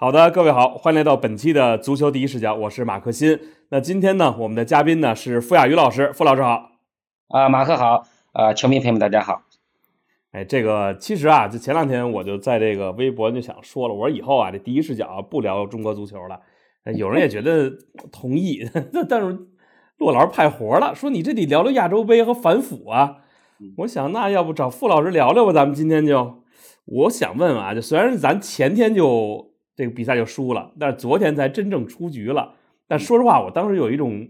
好的，各位好，欢迎来到本期的足球第一视角，我是马克新。那今天呢，我们的嘉宾呢是傅亚宇老师，傅老师好。啊，马克好，啊，球迷朋友们大家好。哎，这个其实啊，就前两天我就在这个微博就想说了，我说以后啊，这第一视角不聊中国足球了。有人也觉得同意，但是骆老师派活了，说你这得聊聊亚洲杯和反腐啊。我想那要不找傅老师聊聊吧，咱们今天就，我想问问啊，就虽然咱前天就。这个比赛就输了，但是昨天才真正出局了。但说实话，我当时有一种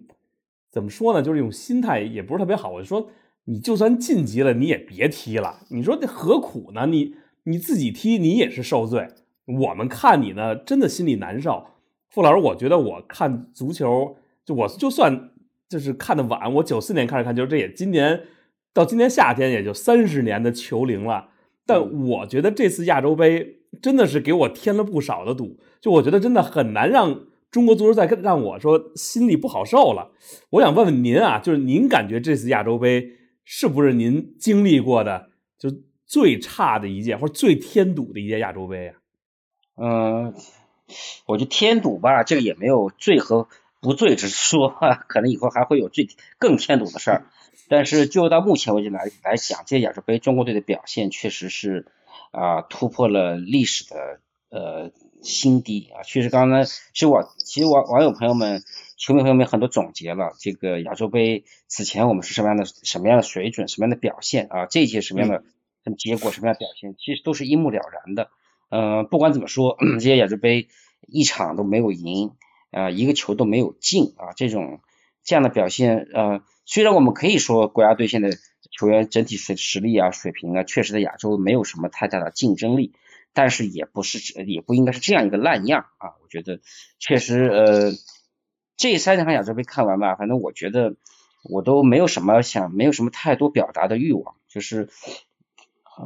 怎么说呢，就是一种心态也不是特别好。我就说，你就算晋级了，你也别踢了。你说这何苦呢？你你自己踢，你也是受罪。我们看你呢，真的心里难受。傅老师，我觉得我看足球，就我就算就是看的晚，我九四年开始看球，这也今年到今年夏天也就三十年的球龄了。但我觉得这次亚洲杯。真的是给我添了不少的堵，就我觉得真的很难让中国足球再让我说心里不好受了。我想问问您啊，就是您感觉这次亚洲杯是不是您经历过的就最差的一届，或者最添堵的一届亚洲杯啊？嗯，我觉得添堵吧，这个也没有罪和不罪之说，可能以后还会有最更添堵的事儿。但是就到目前为止来来讲，这亚洲杯中国队的表现确实是。啊，突破了历史的呃新低啊！确实，刚才其实我其实网网友朋友们、球迷朋友们很多总结了这个亚洲杯此前我们是什么样的什么样的水准、什么样的表现啊？这些什么样的什么结果、什么样的表现，其实都是一目了然的。嗯，不管怎么说，这些亚洲杯一场都没有赢啊，一个球都没有进啊，这种这样的表现，呃，虽然我们可以说国家队现在。球员整体水实力啊、水平啊，确实在亚洲没有什么太大的竞争力，但是也不是也不应该是这样一个烂样啊。我觉得确实呃，这三场亚洲杯看完吧，反正我觉得我都没有什么想，没有什么太多表达的欲望，就是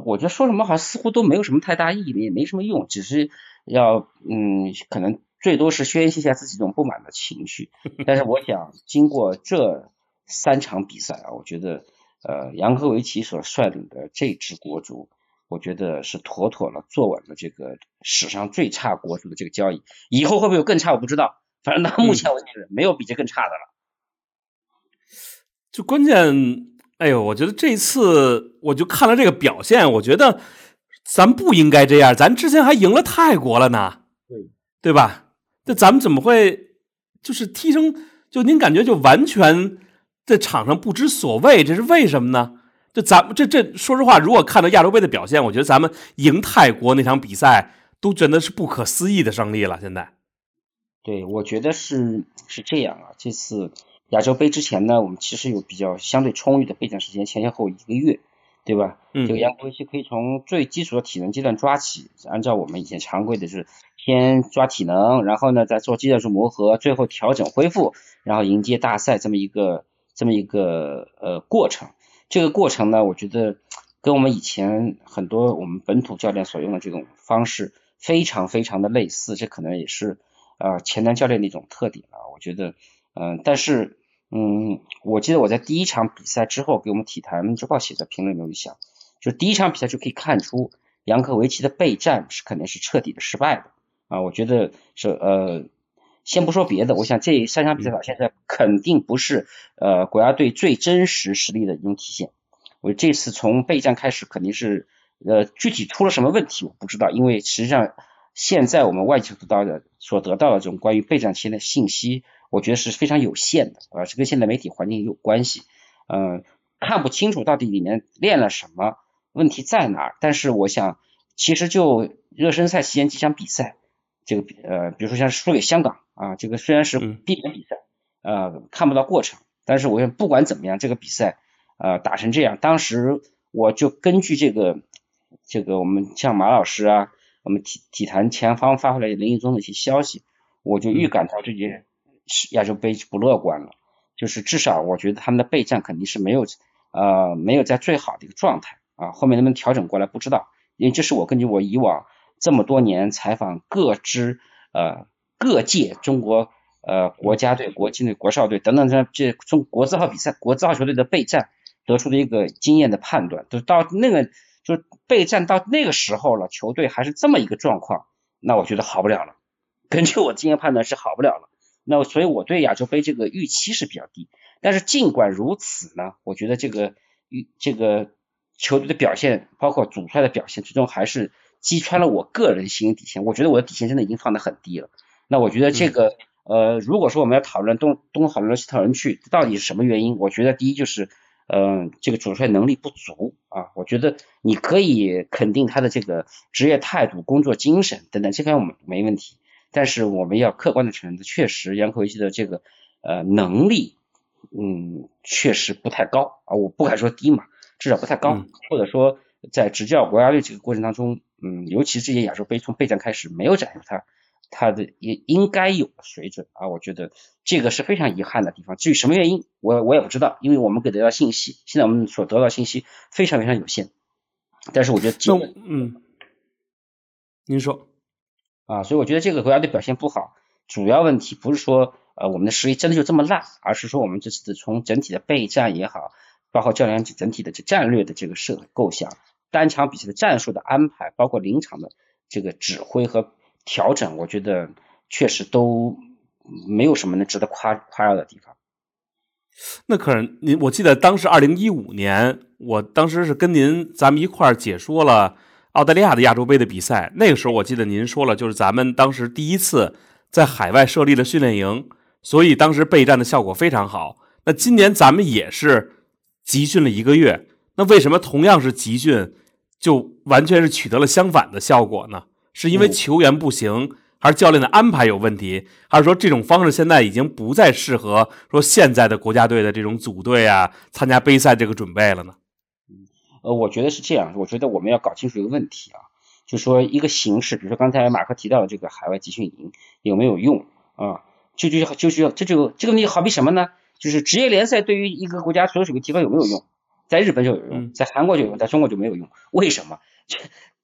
我觉得说什么好像似乎都没有什么太大意义，也没什么用，只是要嗯，可能最多是宣泄一下自己这种不满的情绪。但是我想经过这三场比赛啊，我觉得。呃，杨科维奇所率领的这支国足，我觉得是妥妥的坐稳了这个史上最差国足的这个交易。以后会不会有更差，我不知道。反正到目前为止，没有比这更差的了。就关键，哎呦，我觉得这次我就看了这个表现，我觉得咱不应该这样。咱之前还赢了泰国了呢，对对吧？那咱们怎么会就是踢成？就您感觉就完全？在场上不知所谓，这是为什么呢？这咱们这这，说实话，如果看到亚洲杯的表现，我觉得咱们赢泰国那场比赛都觉得是不可思议的胜利了。现在，对，我觉得是是这样啊。这次亚洲杯之前呢，我们其实有比较相对充裕的备战时间，前前后一个月，对吧？嗯。这个杨国维奇可以从最基础的体能阶段抓起，按照我们以前常规的是先抓体能，然后呢再做技术磨合，最后调整恢复，然后迎接大赛这么一个。这么一个呃过程，这个过程呢，我觉得跟我们以前很多我们本土教练所用的这种方式非常非常的类似，这可能也是啊前南教练的一种特点啊。我觉得嗯，但是嗯，我记得我在第一场比赛之后给我们体坛周报写的评论里面想，就第一场比赛就可以看出杨科维奇的备战是肯定是彻底的失败的啊。我觉得是呃。先不说别的，我想这三场比赛表现，肯定不是呃国家队最真实实力的一种体现。我这次从备战开始，肯定是呃具体出了什么问题我不知道，因为实际上现在我们外界得到的所得到的这种关于备战期间的信息，我觉得是非常有限的啊，这跟现在媒体环境有关系，嗯，看不清楚到底里面练了什么，问题在哪儿。但是我想，其实就热身赛期间几场比赛。这个呃，比如说像输给香港啊，这个虽然是闭门比赛，呃，看不到过程，但是我想不管怎么样，这个比赛呃打成这样，当时我就根据这个这个我们像马老师啊，我们体体坛前方发回来林毅宗的一些消息，我就预感到这届亚洲杯不乐观了，就是至少我觉得他们的备战肯定是没有呃没有在最好的一个状态啊，后面能不能调整过来不知道，因为这是我根据我以往。这么多年采访各支呃各届中国呃国家队、国青队、国少队等等这这中国字号比赛、国字号球队的备战得出的一个经验的判断，就到那个就备战到那个时候了，球队还是这么一个状况，那我觉得好不了了根据我经验判断是好不了了。那所以我对亚洲杯这个预期是比较低。但是尽管如此呢，我觉得这个预这个球队的表现，包括主帅的表现，最终还是击穿了我个人心理底线。我觉得我的底线真的已经放得很低了。那我觉得这个呃，如果说我们要讨论东东讨论来西讨论去，到底是什么原因？我觉得第一就是。嗯，这个主帅能力不足啊，我觉得你可以肯定他的这个职业态度、工作精神等等，这方面没问题。但是我们要客观的承认，确实杨科维奇的这个呃能力，嗯，确实不太高啊，我不敢说低嘛，至少不太高。或者说在执教国家队这个过程当中，嗯，尤其这些亚洲杯从备战开始没有展现他。他的也应该有的水准啊，我觉得这个是非常遗憾的地方。至于什么原因，我我也不知道，因为我们给得到信息，现在我们所得到信息非常非常有限。但是我觉得，那嗯，您说啊，所以我觉得这个国家队表现不好，主要问题不是说呃我们的实力真的就这么烂，而是说我们这次从整体的备战也好，包括教练整体的这战略的这个设构想，单场比赛的战术的安排，包括临场的这个指挥和。调整，我觉得确实都没有什么能值得夸夸耀的地方。那可是您，我记得当时二零一五年，我当时是跟您咱们一块儿解说了澳大利亚的亚洲杯的比赛。那个时候我记得您说了，就是咱们当时第一次在海外设立了训练营，所以当时备战的效果非常好。那今年咱们也是集训了一个月，那为什么同样是集训，就完全是取得了相反的效果呢？是因为球员不行，还是教练的安排有问题，还是说这种方式现在已经不再适合说现在的国家队的这种组队啊，参加杯赛这个准备了呢？呃，我觉得是这样，我觉得我们要搞清楚一个问题啊，就说一个形式，比如说刚才马克提到的这个海外集训营有没有用啊？就就就需要这就这个问题好比什么呢？就是职业联赛对于一个国家所有水平提高有没有用？在日本就有用，在韩国就有用，在中国就没有用，为什么？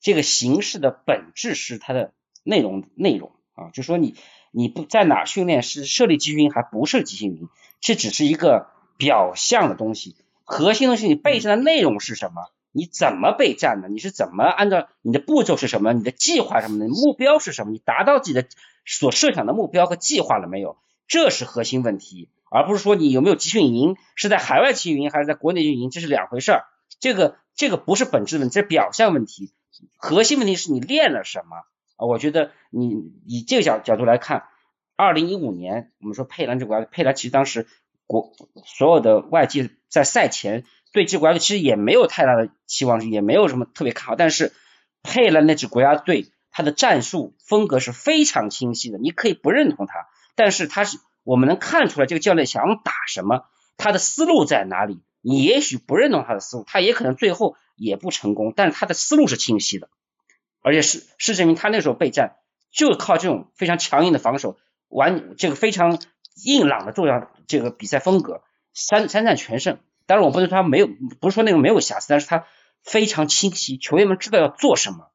这个形式的本质是它的内容内容啊，就说你你不在哪训练是设立集训营还不设集训营，这只是一个表象的东西，核心的是你备战的内容是什么？你怎么备战的？你是怎么按照你的步骤是什么？你的计划什么的？目标是什么？你达到自己的所设想的目标和计划了没有？这是核心问题，而不是说你有没有集训营是在海外集训营还是在国内运营，这是两回事儿。这个这个不是本质问题，这是表象问题。核心问题是你练了什么啊？我觉得你以这个角角度来看，二零一五年我们说佩兰这国家，佩兰其实当时国所有的外界在赛前对这国家队其实也没有太大的期望，也没有什么特别看好。但是佩兰那支国家队，他的战术风格是非常清晰的，你可以不认同他，但是他是我们能看出来这个教练想打什么，他的思路在哪里。你也许不认同他的思路，他也可能最后。也不成功，但是他的思路是清晰的，而且是是证明他那时候备战就靠这种非常强硬的防守，完这个非常硬朗的作样这个比赛风格，三三战全胜。当然我不能说他没有，不是说那个没有瑕疵，但是他非常清晰，球员们知道要做什么，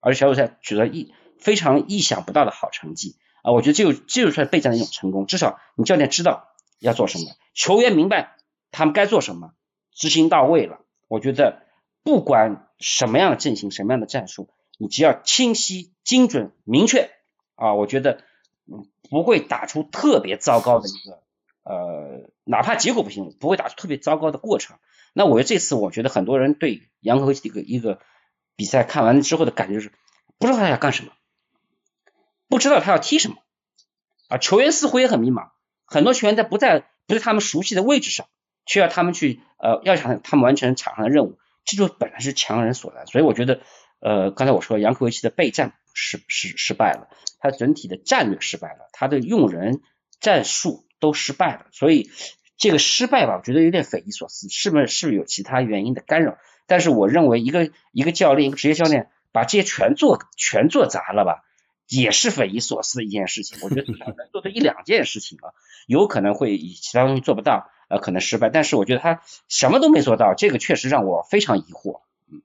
而且小组赛取得意非常意想不到的好成绩啊！我觉得这就这就算备战的一种成功，至少你教练知道要做什么，球员明白他们该做什么，执行到位了，我觉得。不管什么样的阵型，什么样的战术，你只要清晰、精准、明确啊，我觉得不会打出特别糟糕的一个呃，哪怕结果不行，不会打出特别糟糕的过程。那我觉得这次，我觉得很多人对杨科维奇这个一个比赛看完之后的感觉是，不知道他要干什么，不知道他要踢什么啊，球员似乎也很迷茫，很多球员在不在不在他们熟悉的位置上，需要他们去呃，要想他们完成场上的任务。这就本来是强人所难，所以我觉得，呃，刚才我说杨科维奇的备战失失失败了，他整体的战略失败了，他的用人战术都失败了，所以这个失败吧，我觉得有点匪夷所思，是不是是不是有其他原因的干扰？但是我认为一个一个教练，一个职业教练把这些全做全做砸了吧，也是匪夷所思的一件事情。我觉得至少能做这一两件事情啊，有可能会以其他东西做不到。呃，可能失败，但是我觉得他什么都没做到，这个确实让我非常疑惑。嗯，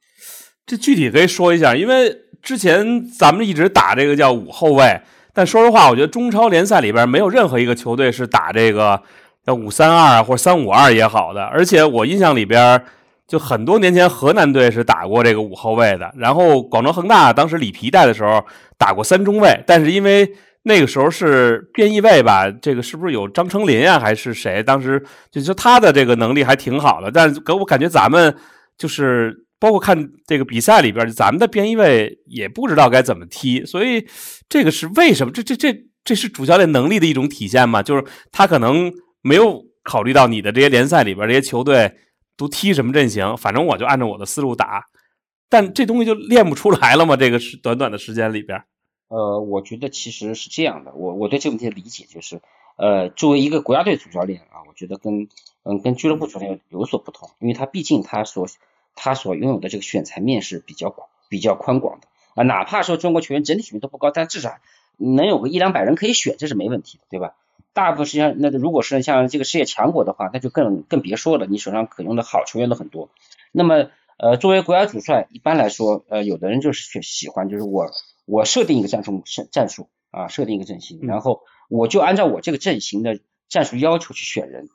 这具体可以说一下，因为之前咱们一直打这个叫五后卫，但说实话，我觉得中超联赛里边没有任何一个球队是打这个叫五三二或者三五二也好的，而且我印象里边就很多年前河南队是打过这个五后卫的，然后广州恒大当时里皮带的时候打过三中卫，但是因为那个时候是边翼位吧，这个是不是有张成林啊，还是谁？当时就说他的这个能力还挺好的，但是给我感觉咱们就是包括看这个比赛里边，咱们的边翼位也不知道该怎么踢，所以这个是为什么？这这这这是主教练能力的一种体现吗？就是他可能没有考虑到你的这些联赛里边这些球队。都踢什么阵型？反正我就按照我的思路打，但这东西就练不出来了吗？这个是短短的时间里边。呃，我觉得其实是这样的，我我对这个问题的理解就是，呃，作为一个国家队主教练啊，我觉得跟嗯跟俱乐部主教练有所不同，因为他毕竟他所他所拥有的这个选材面是比较广比较宽广的啊，哪怕说中国球员整体水平都不高，但至少能有个一两百人可以选，这是没问题的，对吧？大部分实际上，那如果是像这个世界强国的话，那就更更别说了。你手上可用的好球员都很多。那么，呃，作为国家主帅，一般来说，呃，有的人就是喜欢，就是我我设定一个战术战战术啊，设定一个阵型，然后我就按照我这个阵型的战术要求去选人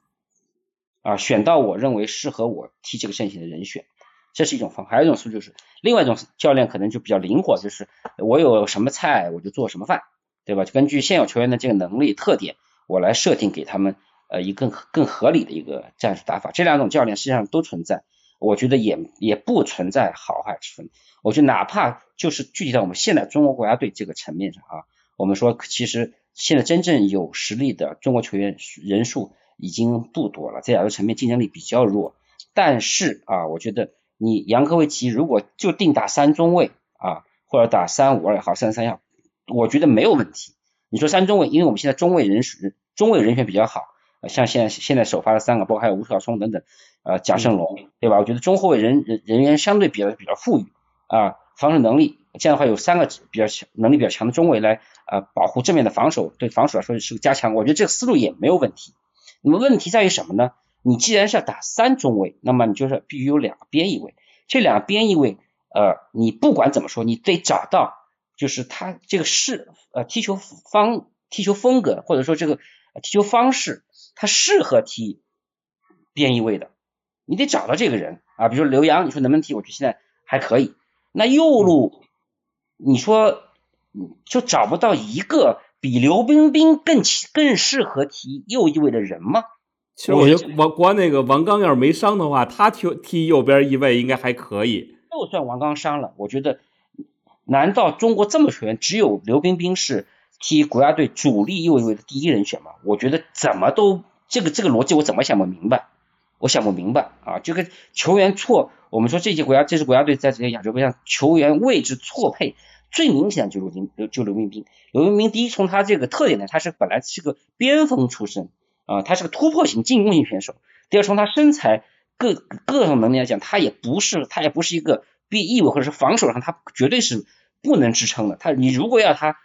啊，选到我认为适合我踢这个阵型的人选，这是一种方。还有一种思路就是，另外一种教练可能就比较灵活，就是我有什么菜我就做什么饭，对吧？根据现有球员的这个能力特点。我来设定给他们呃一个更更合理的一个战术打法，这两种教练实际上都存在，我觉得也也不存在好坏之分。我觉得哪怕就是具体到我们现在中国国家队这个层面上啊，我们说其实现在真正有实力的中国球员人数已经不多了，在亚洲层面竞争力比较弱。但是啊，我觉得你杨科维奇如果就定打三中卫啊，或者打三五二也好，三三也好，我觉得没有问题。你说三中卫，因为我们现在中卫人数中卫人选比较好，像现在现在首发的三个，包括还有吴晓松等等，呃，贾胜龙，对吧？我觉得中后卫人人人员相对比较比较富裕啊，防守能力这样的话有三个比较强能力比较强的中卫来呃保护正面的防守，对防守来说是个加强。我觉得这个思路也没有问题。那么问题在于什么呢？你既然是要打三中卫，那么你就是必须有两个边翼位，这两个边翼位呃，你不管怎么说，你得找到。就是他这个是呃踢球方踢球风格或者说这个踢球方式，他适合踢边翼位的，你得找到这个人啊。比如说刘洋，你说能不能踢？我觉得现在还可以。那右路，你说就找不到一个比刘彬彬更更适合踢右翼位的人吗？其实我觉得王国那个王刚要是没伤的话，他踢踢右边翼位应该还可以。就算王刚伤了，我觉得。难道中国这么球员只有刘彬彬是踢国家队主力右翼位的第一人选吗？我觉得怎么都这个这个逻辑我怎么想不明白，我想不明白啊！这个球员错，我们说这届国家这支国家队在这个亚洲杯上球员位置错配最明显的就是刘彬就刘明斌，刘明斌第一从他这个特点呢，他是本来是个边锋出身啊，他是个突破型进攻型选手。第二从他身材各各种能力来讲，他也不是他也不是一个边翼或者是防守上他绝对是。不能支撑的，他你如果要他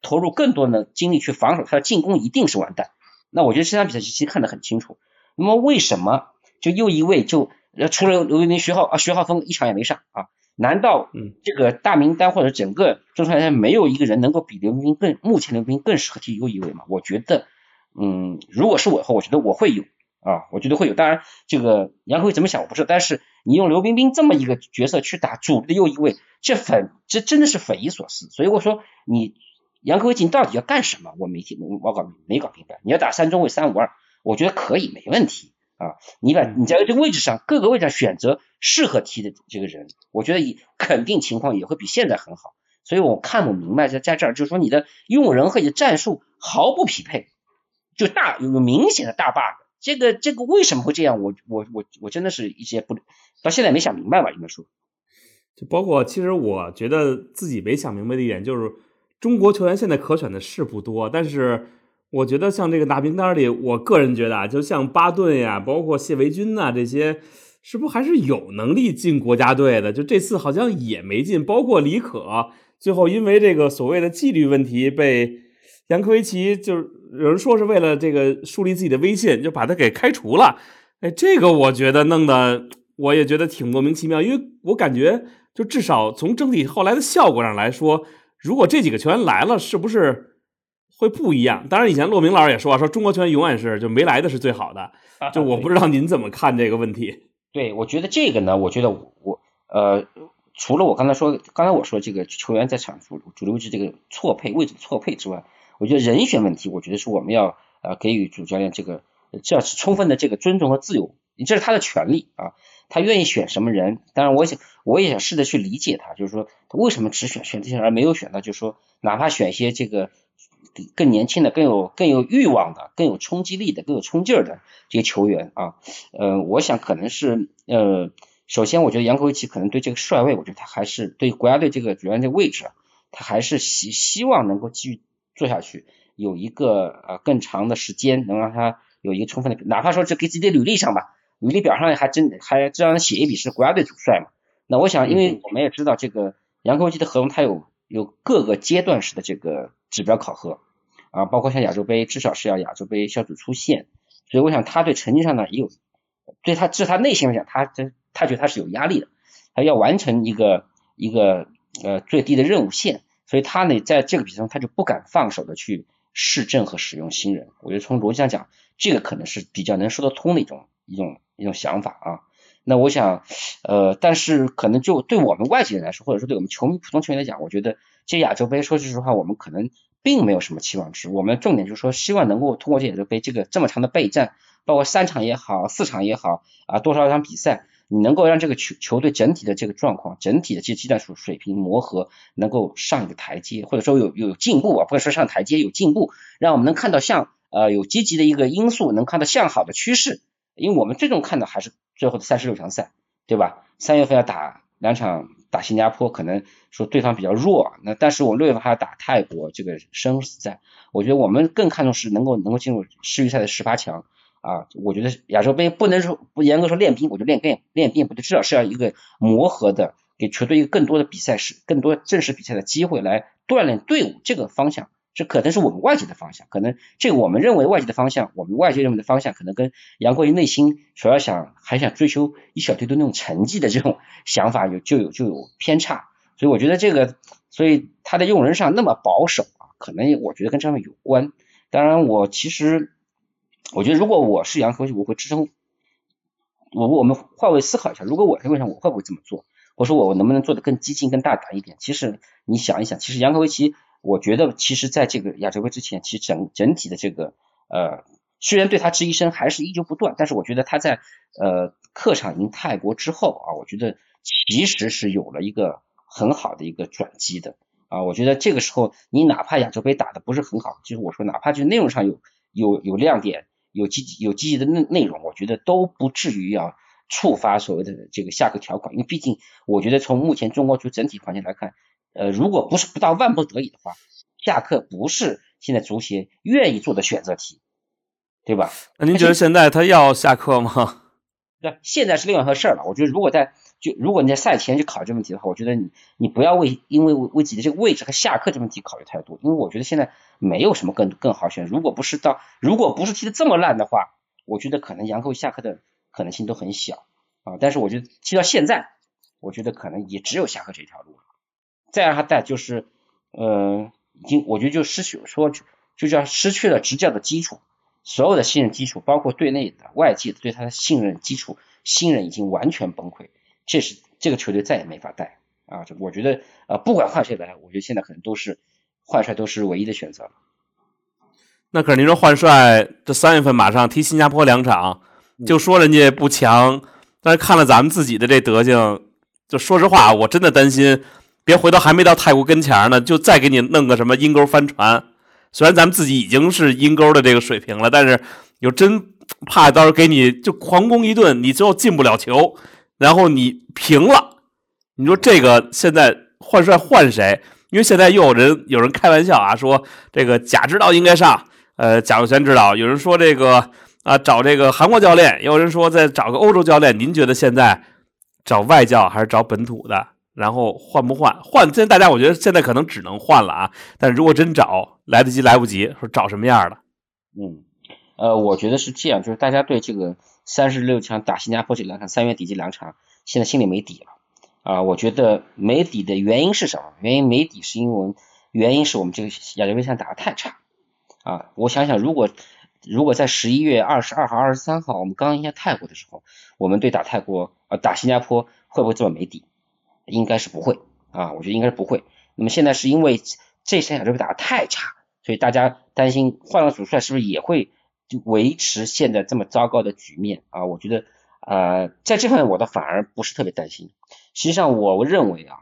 投入更多的精力去防守，他的进攻一定是完蛋。那我觉得这场比赛其实看得很清楚。那么为什么就又一位就除了刘彬彬、徐浩啊徐浩峰一场也没上啊？难道这个大名单或者整个中超联赛没有一个人能够比刘彬彬更目前刘彬彬更适合踢右翼位吗？我觉得，嗯，如果是我的话，我觉得我会有。啊，我觉得会有。当然，这个杨科维怎么想我不知道。但是你用刘彬彬这么一个角色去打主力的右翼位，这匪这真的是匪夷所思。所以我说你杨科维你到底要干什么？我没听我搞没搞明白。你要打三中卫三五二，我觉得可以没问题啊。你把你在这个位置上各个位置上选择适合踢的这个人，我觉得肯定情况也会比现在很好。所以我看不明白在在这儿就是说你的用人和你的战术毫不匹配，就大有个明显的大 bug。这个这个为什么会这样？我我我我真的是一些不到现在没想明白吧，应该说。就包括其实我觉得自己没想明白的一点就是，中国球员现在可选的是不多，但是我觉得像这个大名单里，我个人觉得啊，就像巴顿呀，包括谢维军呐这些，是不是还是有能力进国家队的？就这次好像也没进，包括李可，最后因为这个所谓的纪律问题被。杨科维奇就是有人说是为了这个树立自己的威信，就把他给开除了。哎，这个我觉得弄得我也觉得挺莫名其妙，因为我感觉就至少从整体后来的效果上来说，如果这几个球员来了，是不是会不一样？当然，以前骆明老师也说啊说中国球员永远是就没来的是最好的。就我不知道您怎么看这个问题。对，我觉得这个呢，我觉得我呃，除了我刚才说，刚才我说这个球员在场主主力位置这个错配位置错配之外，我觉得人选问题，我觉得是我们要呃给予主教练这个这是充分的这个尊重和自由，这是他的权利啊，他愿意选什么人，当然我想我也想试着去理解他，就是说他为什么只选选这些人而没有选到，就是说哪怕选一些这个。更年轻的、更有更有欲望的、更有冲击力的、更有冲劲儿的这些球员啊，呃，我想可能是呃，首先我觉得杨科维奇可能对这个帅位，我觉得他还是对国家队这个主教练位置，他还是希希望能够继续做下去，有一个呃更长的时间，能让他有一个充分的，哪怕说这给自己的履历上吧，履历表上还真还这样写一笔是国家队主帅嘛。那我想，因为我们也知道这个杨科维奇的合同，他有有各个阶段式的这个指标考核。啊，包括像亚洲杯，至少是要亚洲杯小组出线，所以我想他对成绩上呢也有，对他至他内心来讲，他这他觉得他是有压力的，他要完成一个一个呃最低的任务线，所以他呢在这个比赛中他就不敢放手的去试阵和使用新人，我觉得从逻辑上讲，这个可能是比较能说得通的一种一种一种想法啊。那我想呃，但是可能就对我们外籍人来说，或者说对我们球迷普通球员来讲，我觉得这亚洲杯说句实话，我们可能。并没有什么期望值，我们重点就是说，希望能够通过这亚洲杯这个这么长的备战，包括三场也好，四场也好啊，多少场比赛，你能够让这个球球队整体的这个状况，整体的这技战术水平磨合能够上一个台阶，或者说有有进步啊，不能说上台阶有进步，让我们能看到像呃有积极的一个因素，能看到向好的趋势，因为我们最终看的还是最后的三十六强赛，对吧？三月份要打两场。打新加坡可能说对方比较弱，那但是我们六月份还要打泰国，这个生死战，我觉得我们更看重是能够能够进入世预赛的十八强啊。我觉得亚洲杯不能说不严格说练兵，我觉得练练练兵不对，至少是要一个磨合的，给球队一个更多的比赛时，更多正式比赛的机会来锻炼队伍这个方向。这可能是我们外界的方向，可能这个我们认为外界的方向，我们外界认为的方向，可能跟杨国瑜内心主要想还想追求一小堆的那种成绩的这种 想法有就有就有偏差，所以我觉得这个，所以他的用人上那么保守啊，可能我觉得跟这方面有关。当然，我其实我觉得如果我是杨科，我会支撑我我们换位思考一下，如果我是位上，我会不会这么做？我说我我能不能做的更激进、更大胆一点？其实你想一想，其实杨科维奇。我觉得，其实，在这个亚洲杯之前，其实整整体的这个呃，虽然对他质疑声还是依旧不断，但是我觉得他在呃客场赢泰国之后啊，我觉得其实是有了一个很好的一个转机的啊。我觉得这个时候，你哪怕亚洲杯打的不是很好，就是我说，哪怕就内容上有有有亮点，有积极有积极的内内容，我觉得都不至于要触发所谓的这个下课条款，因为毕竟我觉得从目前中国足整体环境来看。呃，如果不是不到万不得已的话，下课不是现在足协愿意做的选择题，对吧？那您觉得现在他要下课吗？对，现在是另外一回事了。我觉得如果在就如果你在赛前去考虑这问题的话，我觉得你你不要为因为为自己的这个位置和下课这问题考虑太多，因为我觉得现在没有什么更更好选。如果不是到如果不是踢的这么烂的话，我觉得可能杨科下课的可能性都很小啊。但是我觉得踢到现在，我觉得可能也只有下课这条路了。再让他带，就是，呃，已经我觉得就失去说就叫失去了执教的基础，所有的信任基础，包括队内的、外界的对他的信任基础，信任已经完全崩溃，这是这个球队再也没法带啊！这我觉得呃，不管换谁来，我觉得现在可能都是换帅都是唯一的选择了。那可是您说换帅，这三月份马上踢新加坡两场，就说人家不强，但是看了咱们自己的这德行，就说实话，我真的担心。别回头还没到泰国跟前呢，就再给你弄个什么阴沟翻船。虽然咱们自己已经是阴沟的这个水平了，但是有真怕到时候给你就狂攻一顿，你最后进不了球，然后你平了。你说这个现在换帅换谁？因为现在又有人有人开玩笑啊，说这个贾指导应该上，呃，贾佑全指导。有人说这个啊，找这个韩国教练，有人说再找个欧洲教练。您觉得现在找外教还是找本土的？然后换不换？换现在大家我觉得现在可能只能换了啊。但如果真找来得及来不及，说找什么样的？嗯，呃，我觉得是这样，就是大家对这个三十六强打新加坡这两场，三月底这两场，现在心里没底了啊。我觉得没底的原因是什么？原因没底是因为原因是我们这个亚洲杯赛打的太差啊。我想想，如果如果在十一月二十二号、二十三号我们刚赢下泰国的时候，我们对打泰国呃打新加坡会不会这么没底？应该是不会啊，我觉得应该是不会。那么现在是因为这三亚洲杯打得太差，所以大家担心换了主帅是不是也会就维持现在这么糟糕的局面啊？我觉得呃在这方面我倒反而不是特别担心。实际上我认为啊，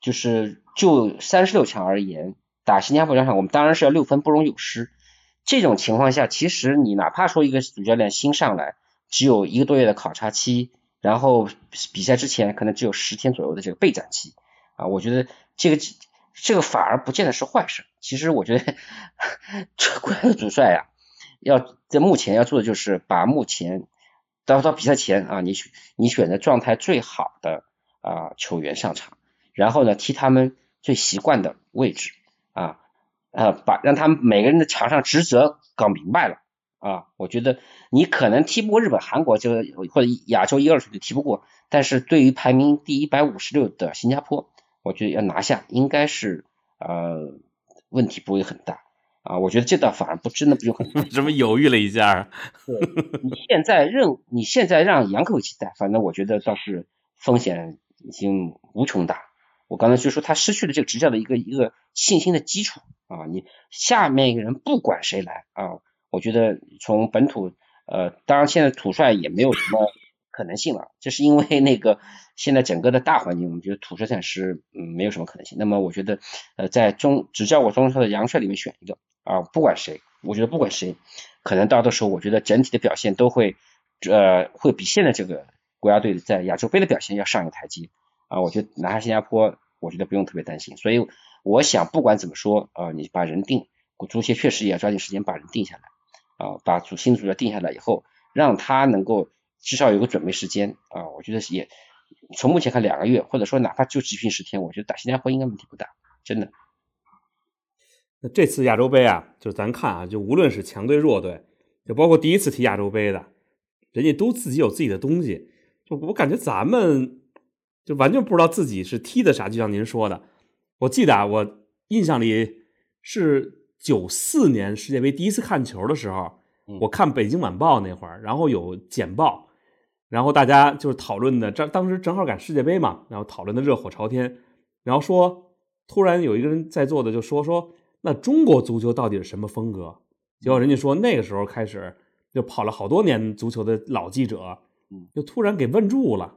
就是就三十六强而言，打新加坡这场我们当然是要六分不容有失。这种情况下，其实你哪怕说一个主教练新上来，只有一个多月的考察期，然后比赛之前可能只有十天左右的这个备战期啊，我觉得这个这个反而不见得是坏事。其实我觉得这国家的主帅呀，要在目前要做的就是把目前到到比赛前啊，你选你选择状态最好的啊球员上场，然后呢踢他们最习惯的位置啊。呃，把让他们每个人的场上职责搞明白了啊！我觉得你可能踢不过日本、韩国，就或者亚洲一二水就踢不过，但是对于排名第一百五十六的新加坡，我觉得要拿下应该是呃问题不会很大啊！我觉得这倒反而不真的不就很 什么犹豫了一下？对，你现在任你现在让杨科维奇带，反正我觉得倒是风险已经无穷大。我刚才就说他失去了这个执教的一个一个信心的基础啊，你下面一个人不管谁来啊，我觉得从本土呃，当然现在土帅也没有什么可能性了，这是因为那个现在整个的大环境，我们觉得土帅暂时嗯没有什么可能性。那么我觉得呃在中执教我中超的杨帅里面选一个啊，不管谁，我觉得不管谁，可能到的时候我觉得整体的表现都会呃会比现在这个国家队在亚洲杯的表现要上一个台阶。啊，我觉得拿下新加坡，我觉得不用特别担心。所以我想，不管怎么说，啊，你把人定，足协确实也要抓紧时间把人定下来，啊，把主新主要定下来以后，让他能够至少有个准备时间，啊，我觉得也从目前看两个月，或者说哪怕就集训十天，我觉得打新加坡应该问题不大，真的。那这次亚洲杯啊，就是咱看啊，就无论是强队弱队，就包括第一次踢亚洲杯的，人家都自己有自己的东西，就我感觉咱们。就完全不知道自己是踢的啥，就像您说的，我记得啊，我印象里是九四年世界杯第一次看球的时候，我看北京晚报那会儿，然后有简报，然后大家就是讨论的，这当时正好赶世界杯嘛，然后讨论的热火朝天，然后说突然有一个人在座的就说说那中国足球到底是什么风格？结果人家说那个时候开始就跑了好多年足球的老记者，就突然给问住了。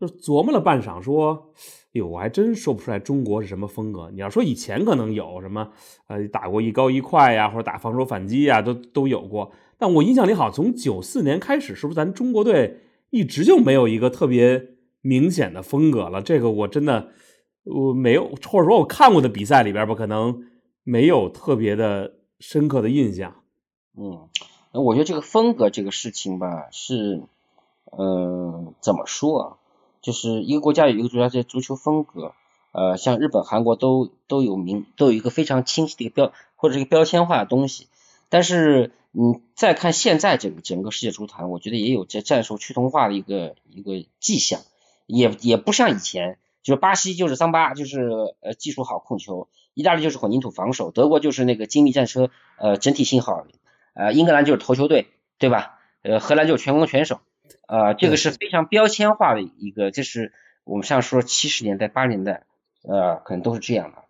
就琢磨了半晌，说：“哟，我还真说不出来中国是什么风格。你要说以前可能有什么，呃，打过一高一快呀，或者打防守反击呀，都都有过。但我印象里好，从九四年开始，是不是咱中国队一直就没有一个特别明显的风格了？这个我真的我没有，或者说我看过的比赛里边吧，可能没有特别的深刻的印象。嗯，那我觉得这个风格这个事情吧，是，嗯，怎么说啊？就是一个国家有一个主要的足球风格，呃，像日本、韩国都都有名，都有一个非常清晰的一个标或者一个标签化的东西。但是你再看现在整个整个世界足坛，我觉得也有这战术趋同化的一个一个迹象，也也不像以前，就是巴西就是桑巴，就是呃技术好控球，意大利就是混凝土防守，德国就是那个精密战车，呃整体性好，呃英格兰就是头球队，对吧？呃荷兰就是全攻全守。呃，这个是非常标签化的一个，这是我们像说七十年代、八十年代，呃，可能都是这样的。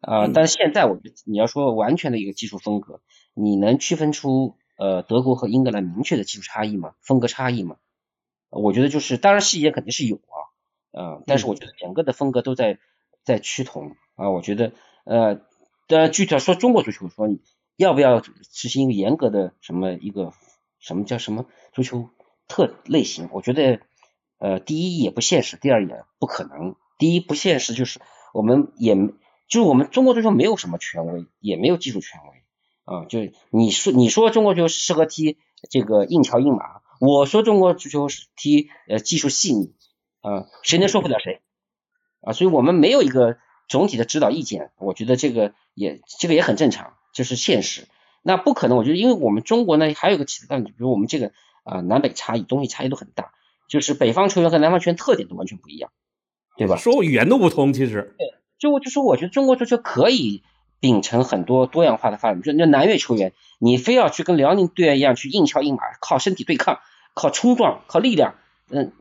呃，但是现在我觉得你要说完全的一个技术风格，你能区分出呃德国和英格兰明确的技术差异吗？风格差异吗？我觉得就是，当然细节肯定是有啊，呃，但是我觉得整个的风格都在在趋同啊。我觉得呃，当然具体说中国足球，说你要不要执行一个严格的什么一个什么叫什么足球？特类型，我觉得，呃，第一也不现实，第二也不可能。第一不现实，就是我们也，就是我们中国足球没有什么权威，也没有技术权威啊。就你说你说中国足球适合踢这个硬桥硬马，我说中国足球踢呃技术细腻啊，谁能说服了谁啊？所以我们没有一个总体的指导意见，我觉得这个也这个也很正常，就是现实。那不可能，我觉得因为我们中国呢还有个其他，比如我们这个。啊，南北差异东西差异都很大，就是北方球员和南方球员特点都完全不一样，对吧？说语言都不通，其实对，就就说我觉得中国足球可以秉承很多多样化的发展。就那南越球员，你非要去跟辽宁队员一样去硬敲硬马，靠身体对抗，靠冲撞，靠力量，嗯，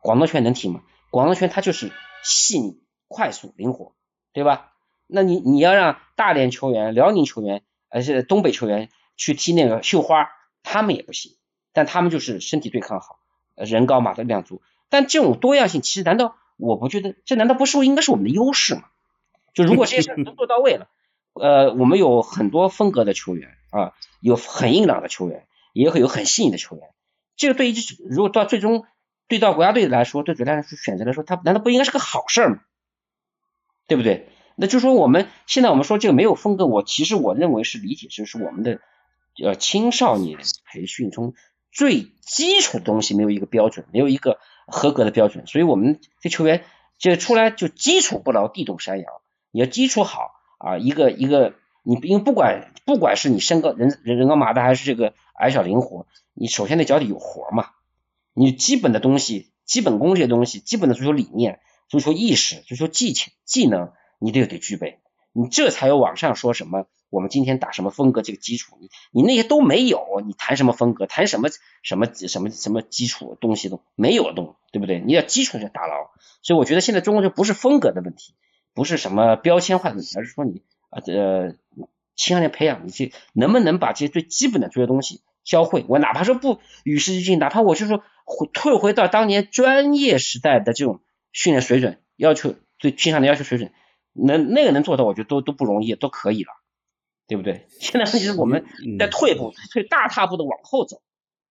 广东拳能踢吗？广东拳它就是细腻、快速、灵活，对吧？那你你要让大连球员、辽宁球员，而且东北球员去踢那个绣花，他们也不行，但他们就是身体对抗好，人高马大量足。但这种多样性，其实难道我不觉得这难道不是应该是我们的优势吗？就如果这些事都做到位了，呃，我们有很多风格的球员啊，有很硬朗的球员，也会有很细腻的球员。这个对于如果到最终对到国家队来说，对主教练选择来说，他难道不应该是个好事吗？对不对？那就说我们现在我们说这个没有风格，我其实我认为是理解就是我们的呃青少年培训中最基础的东西没有一个标准，没有一个合格的标准，所以我们这球员这出来就基础不牢，地动山摇。你要基础好啊，一个一个你因为不管不管是你身高人人人高马大还是这个矮小灵活，你首先得脚底有活嘛，你基本的东西、基本功这些东西、基本的足球理念、足球意识、足球技巧、技能。你得得具备，你这才有网上说什么我们今天打什么风格这个基础，你你那些都没有，你谈什么风格，谈什么什么什么什么基础东西都没有动，对不对？你要基础先打牢，所以我觉得现在中国就不是风格的问题，不是什么标签化的问题，而是说你啊呃青少年培养你这能不能把这些最基本的这些东西教会，我哪怕说不与时俱进，哪怕我就说回退回到当年专业时代的这种训练水准要求，对青少年要求水准。能那个能做到，我觉得都都不容易，都可以了，对不对？现在问题是我们在退步，退大踏步的往后走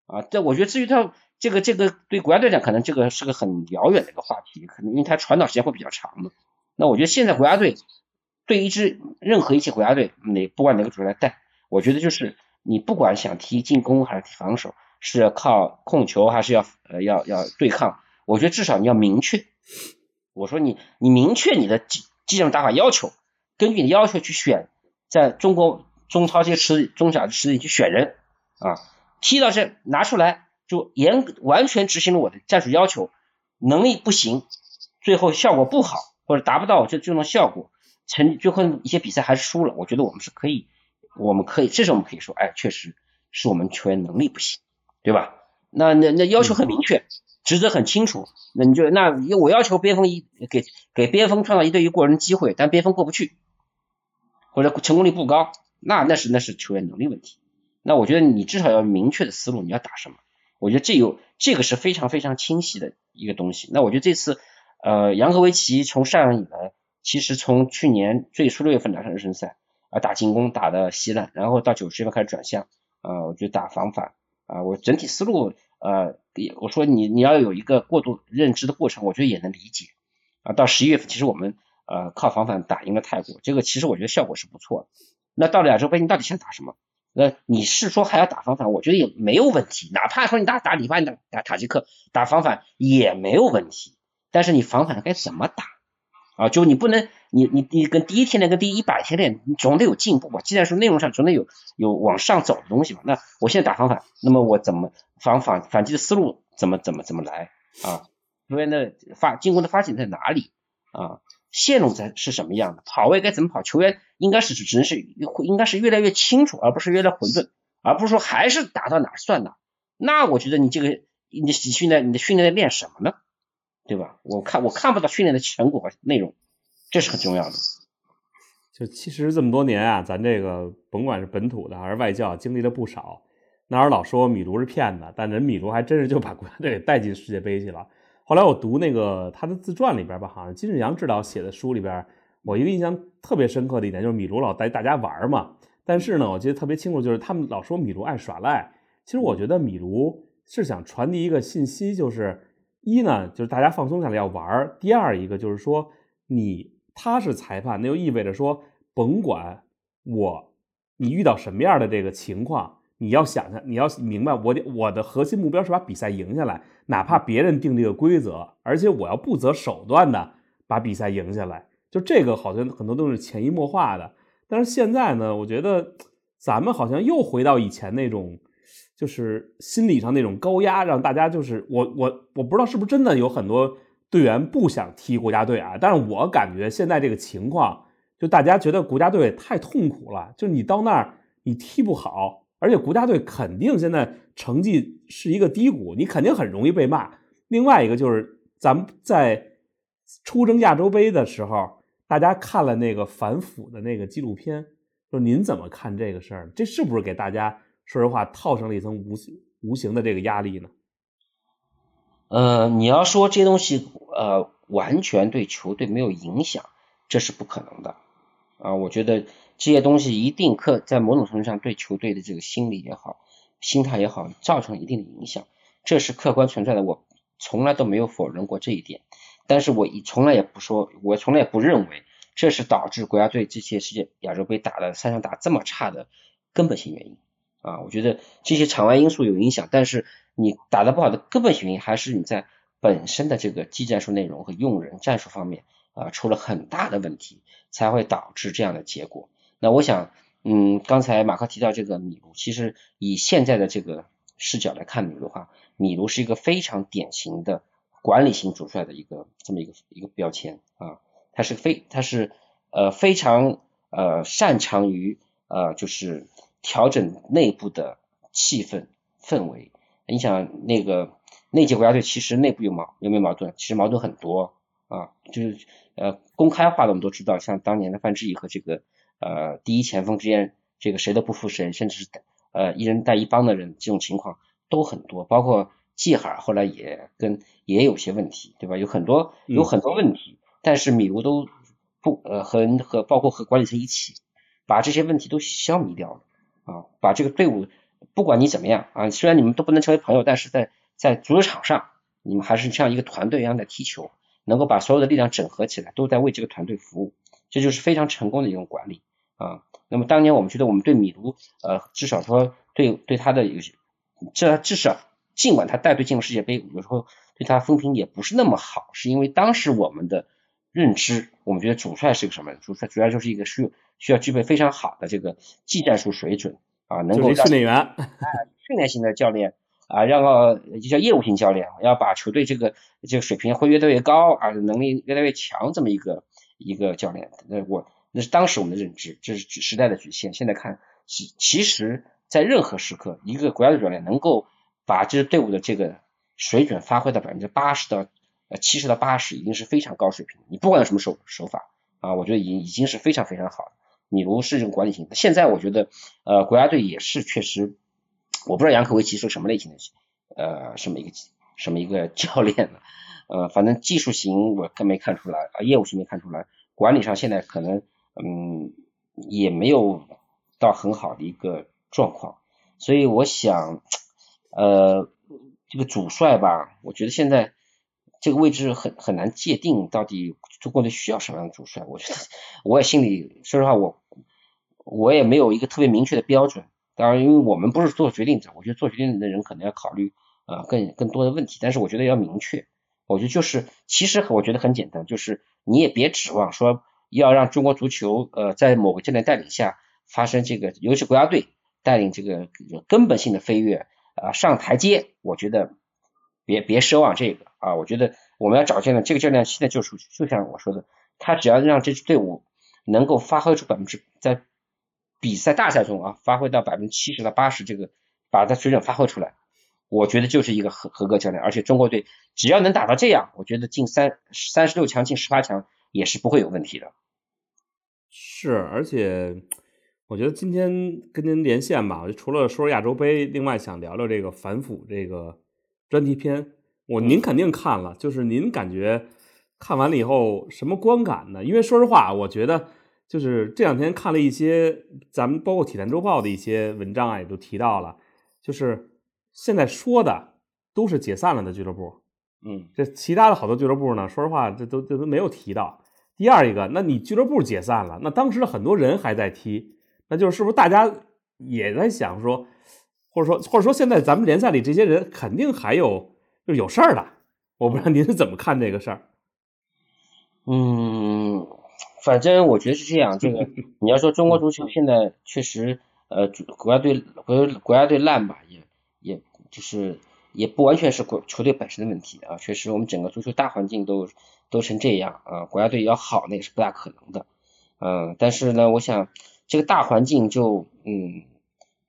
啊。但我觉得至于他这个这个对国家队来讲，可能这个是个很遥远的一个话题，可能因为它传导时间会比较长嘛。那我觉得现在国家队对一支任何一支国家队，哪不管哪个主来带，我觉得就是你不管想踢进攻还是踢防守，是要靠控球还是要呃要要对抗，我觉得至少你要明确。我说你你明确你的。技技战术打法要求，根据你的要求去选，在中国中超这些池中小池里去选人啊，踢到这拿出来就严完全执行了我的战术要求，能力不行，最后效果不好或者达不到这这种效果，成最后一些比赛还是输了，我觉得我们是可以，我们可以，这时候我们可以说，哎，确实是我们球员能力不行，对吧？那那那要求很明确。职责很清楚，那你就那我要求边锋一给给边锋创造一对一过人机会，但边锋过不去，或者成功率不高，那那是那是球员能力问题。那我觉得你至少要明确的思路，你要打什么？我觉得这有这个是非常非常清晰的一个东西。那我觉得这次呃杨和维奇从上任以来，其实从去年最初六月份打上热身赛啊打进攻打的稀烂，然后到九十月份开始转向啊，我觉得打防反啊，我整体思路。呃，我说你你要有一个过度认知的过程，我觉得也能理解啊。到十一月份，其实我们呃靠防反打赢了泰国，这个其实我觉得效果是不错的。那到了亚洲杯，你到底想打什么？那你是说还要打防反？我觉得也没有问题，哪怕说你打打里巴打打塔吉克打防反也没有问题。但是你防反该怎么打啊？就你不能你你你跟第一天练跟第一百天练，你总得有进步吧？既然说内容上总得有有往上走的东西嘛。那我现在打防反，那么我怎么？防反反击的思路怎么怎么怎么来啊？球员的发进攻的发展在哪里啊？线路在是什么样的？跑位该怎么跑？球员应该是只能是应该是越来越清楚，而不是越来越混沌，而不是说还是打到哪儿算哪。那我觉得你这个你训练你的训练在练什么呢？对吧？我看我看不到训练的成果和内容，这是很重要的。就其实这么多年啊，咱这个甭管是本土的还是外教，经历了不少。那会儿老说米卢是骗子，但人米卢还真是就把国家队给带进世界杯去了。后来我读那个他的自传里边吧，好像金志扬指导写的书里边，我一个印象特别深刻的一点就是米卢老带大家玩嘛。但是呢，我记得特别清楚，就是他们老说米卢爱耍赖。其实我觉得米卢是想传递一个信息，就是一呢，就是大家放松下来要玩；第二一个就是说，你他是裁判，那就意味着说，甭管我你遇到什么样的这个情况。你要想想，你要明白，我我的核心目标是把比赛赢下来，哪怕别人定这个规则，而且我要不择手段的把比赛赢下来。就这个好像很多都是潜移默化的。但是现在呢，我觉得咱们好像又回到以前那种，就是心理上那种高压，让大家就是我我我不知道是不是真的有很多队员不想踢国家队啊。但是我感觉现在这个情况。就大家觉得国家队太痛苦了，就你到那儿你踢不好，而且国家队肯定现在成绩是一个低谷，你肯定很容易被骂。另外一个就是咱们在出征亚洲杯的时候，大家看了那个反腐的那个纪录片，说您怎么看这个事儿？这是不是给大家说实话套上了一层无无形的这个压力呢？呃，你要说这东西呃完全对球队没有影响，这是不可能的啊。我觉得这些东西一定可在某种程度上对球队的这个心理也好、心态也好造成一定的影响，这是客观存在的。我从来都没有否认过这一点，但是我从来也不说，我从来也不认为这是导致国家队这些世界亚洲杯打的三场打这么差的根本性原因啊。我觉得这些场外因素有影响，但是。你打得不好的根本性原因还是你在本身的这个技战术内容和用人战术方面啊出了很大的问题，才会导致这样的结果。那我想，嗯，刚才马克提到这个米卢，其实以现在的这个视角来看米卢的话，米卢是一个非常典型的管理型主帅的一个这么一个一个标签啊，他是非他是呃非常呃擅长于呃就是调整内部的气氛氛围。你想那个那届国家队其实内部有矛有没有矛盾？其实矛盾很多啊，就是呃公开化的我们都知道，像当年的范志毅和这个呃第一前锋之间，这个谁都不服谁，甚至是呃一人带一帮的人，这种情况都很多。包括季海后来也跟也有些问题，对吧？有很多有很多问题，但是米卢都不呃和和包括和管理层一起把这些问题都消弭掉了啊，把这个队伍。不管你怎么样啊，虽然你们都不能成为朋友，但是在在足球场上，你们还是像一个团队一样在踢球，能够把所有的力量整合起来，都在为这个团队服务，这就是非常成功的一种管理啊。那么当年我们觉得我们对米卢，呃，至少说对对他的有些，这至少尽管他带队进了世界杯，有时候对他风评也不是那么好，是因为当时我们的认知，我们觉得主帅是个什么？主帅主要就是一个需需要具备非常好的这个技战术水准。啊，能够训练员，哎，训练型的教练啊，让个就叫业务型教练，要把球队这个这个水平会越来越高啊，能力越来越强，这么一个一个教练，那我那是当时我们的认知，这是时代的局限。现在看，其其实，在任何时刻，一个国家队教练能够把这支队伍的这个水准发挥到百分之八十到呃七十到八十，已经是非常高水平。你不管有什么手手法啊，我觉得已经已经是非常非常好。米卢是这种管理型，现在我觉得，呃，国家队也是确实，我不知道杨科维奇是什么类型的，呃，什么一个什么一个 教练呢？呃，反正技术型我更没看出来，啊，业务型没看出来，管理上现在可能，嗯，也没有到很好的一个状况，所以我想，呃，这个主帅吧，我觉得现在。这个位置很很难界定，到底中国队需要什么样的主帅？我觉得我也心里说实话，我我也没有一个特别明确的标准。当然，因为我们不是做决定者，我觉得做决定的人可能要考虑呃更更多的问题。但是我觉得要明确，我觉得就是其实我觉得很简单，就是你也别指望说要让中国足球呃在某个教练带领下发生这个，尤其国家队带领这个根本性的飞跃啊上台阶，我觉得。别别奢望这个啊！我觉得我们要找见的这个教练，现在就是就像我说的，他只要让这支队伍能够发挥出百分之在比赛大赛中啊，发挥到百分之七十到八十，这个把他水准发挥出来，我觉得就是一个合合格教练。而且中国队只要能打到这样，我觉得进三三十六强、进十八强也是不会有问题的。是，而且我觉得今天跟您连线吧，我就除了说亚洲杯，另外想聊聊这个反腐这个。专题片，我您肯定看了，就是您感觉看完了以后什么观感呢？因为说实话，我觉得就是这两天看了一些咱们包括《体坛周报》的一些文章啊，也都提到了，就是现在说的都是解散了的俱乐部，嗯，这其他的好多俱乐部呢，说实话，这都这都没有提到。第二一个，那你俱乐部解散了，那当时很多人还在踢，那就是不是大家也在想说？或者说，或者说，现在咱们联赛里这些人肯定还有就是有事儿的，我不知道您是怎么看这个事儿。嗯，反正我觉得是这样。这个你要说中国足球现在确实，呃，国家队国国家队烂吧，也也就是也不完全是国球队本身的问题啊。确实，我们整个足球大环境都都成这样啊，国家队要好那也是不大可能的。嗯，但是呢，我想这个大环境就嗯，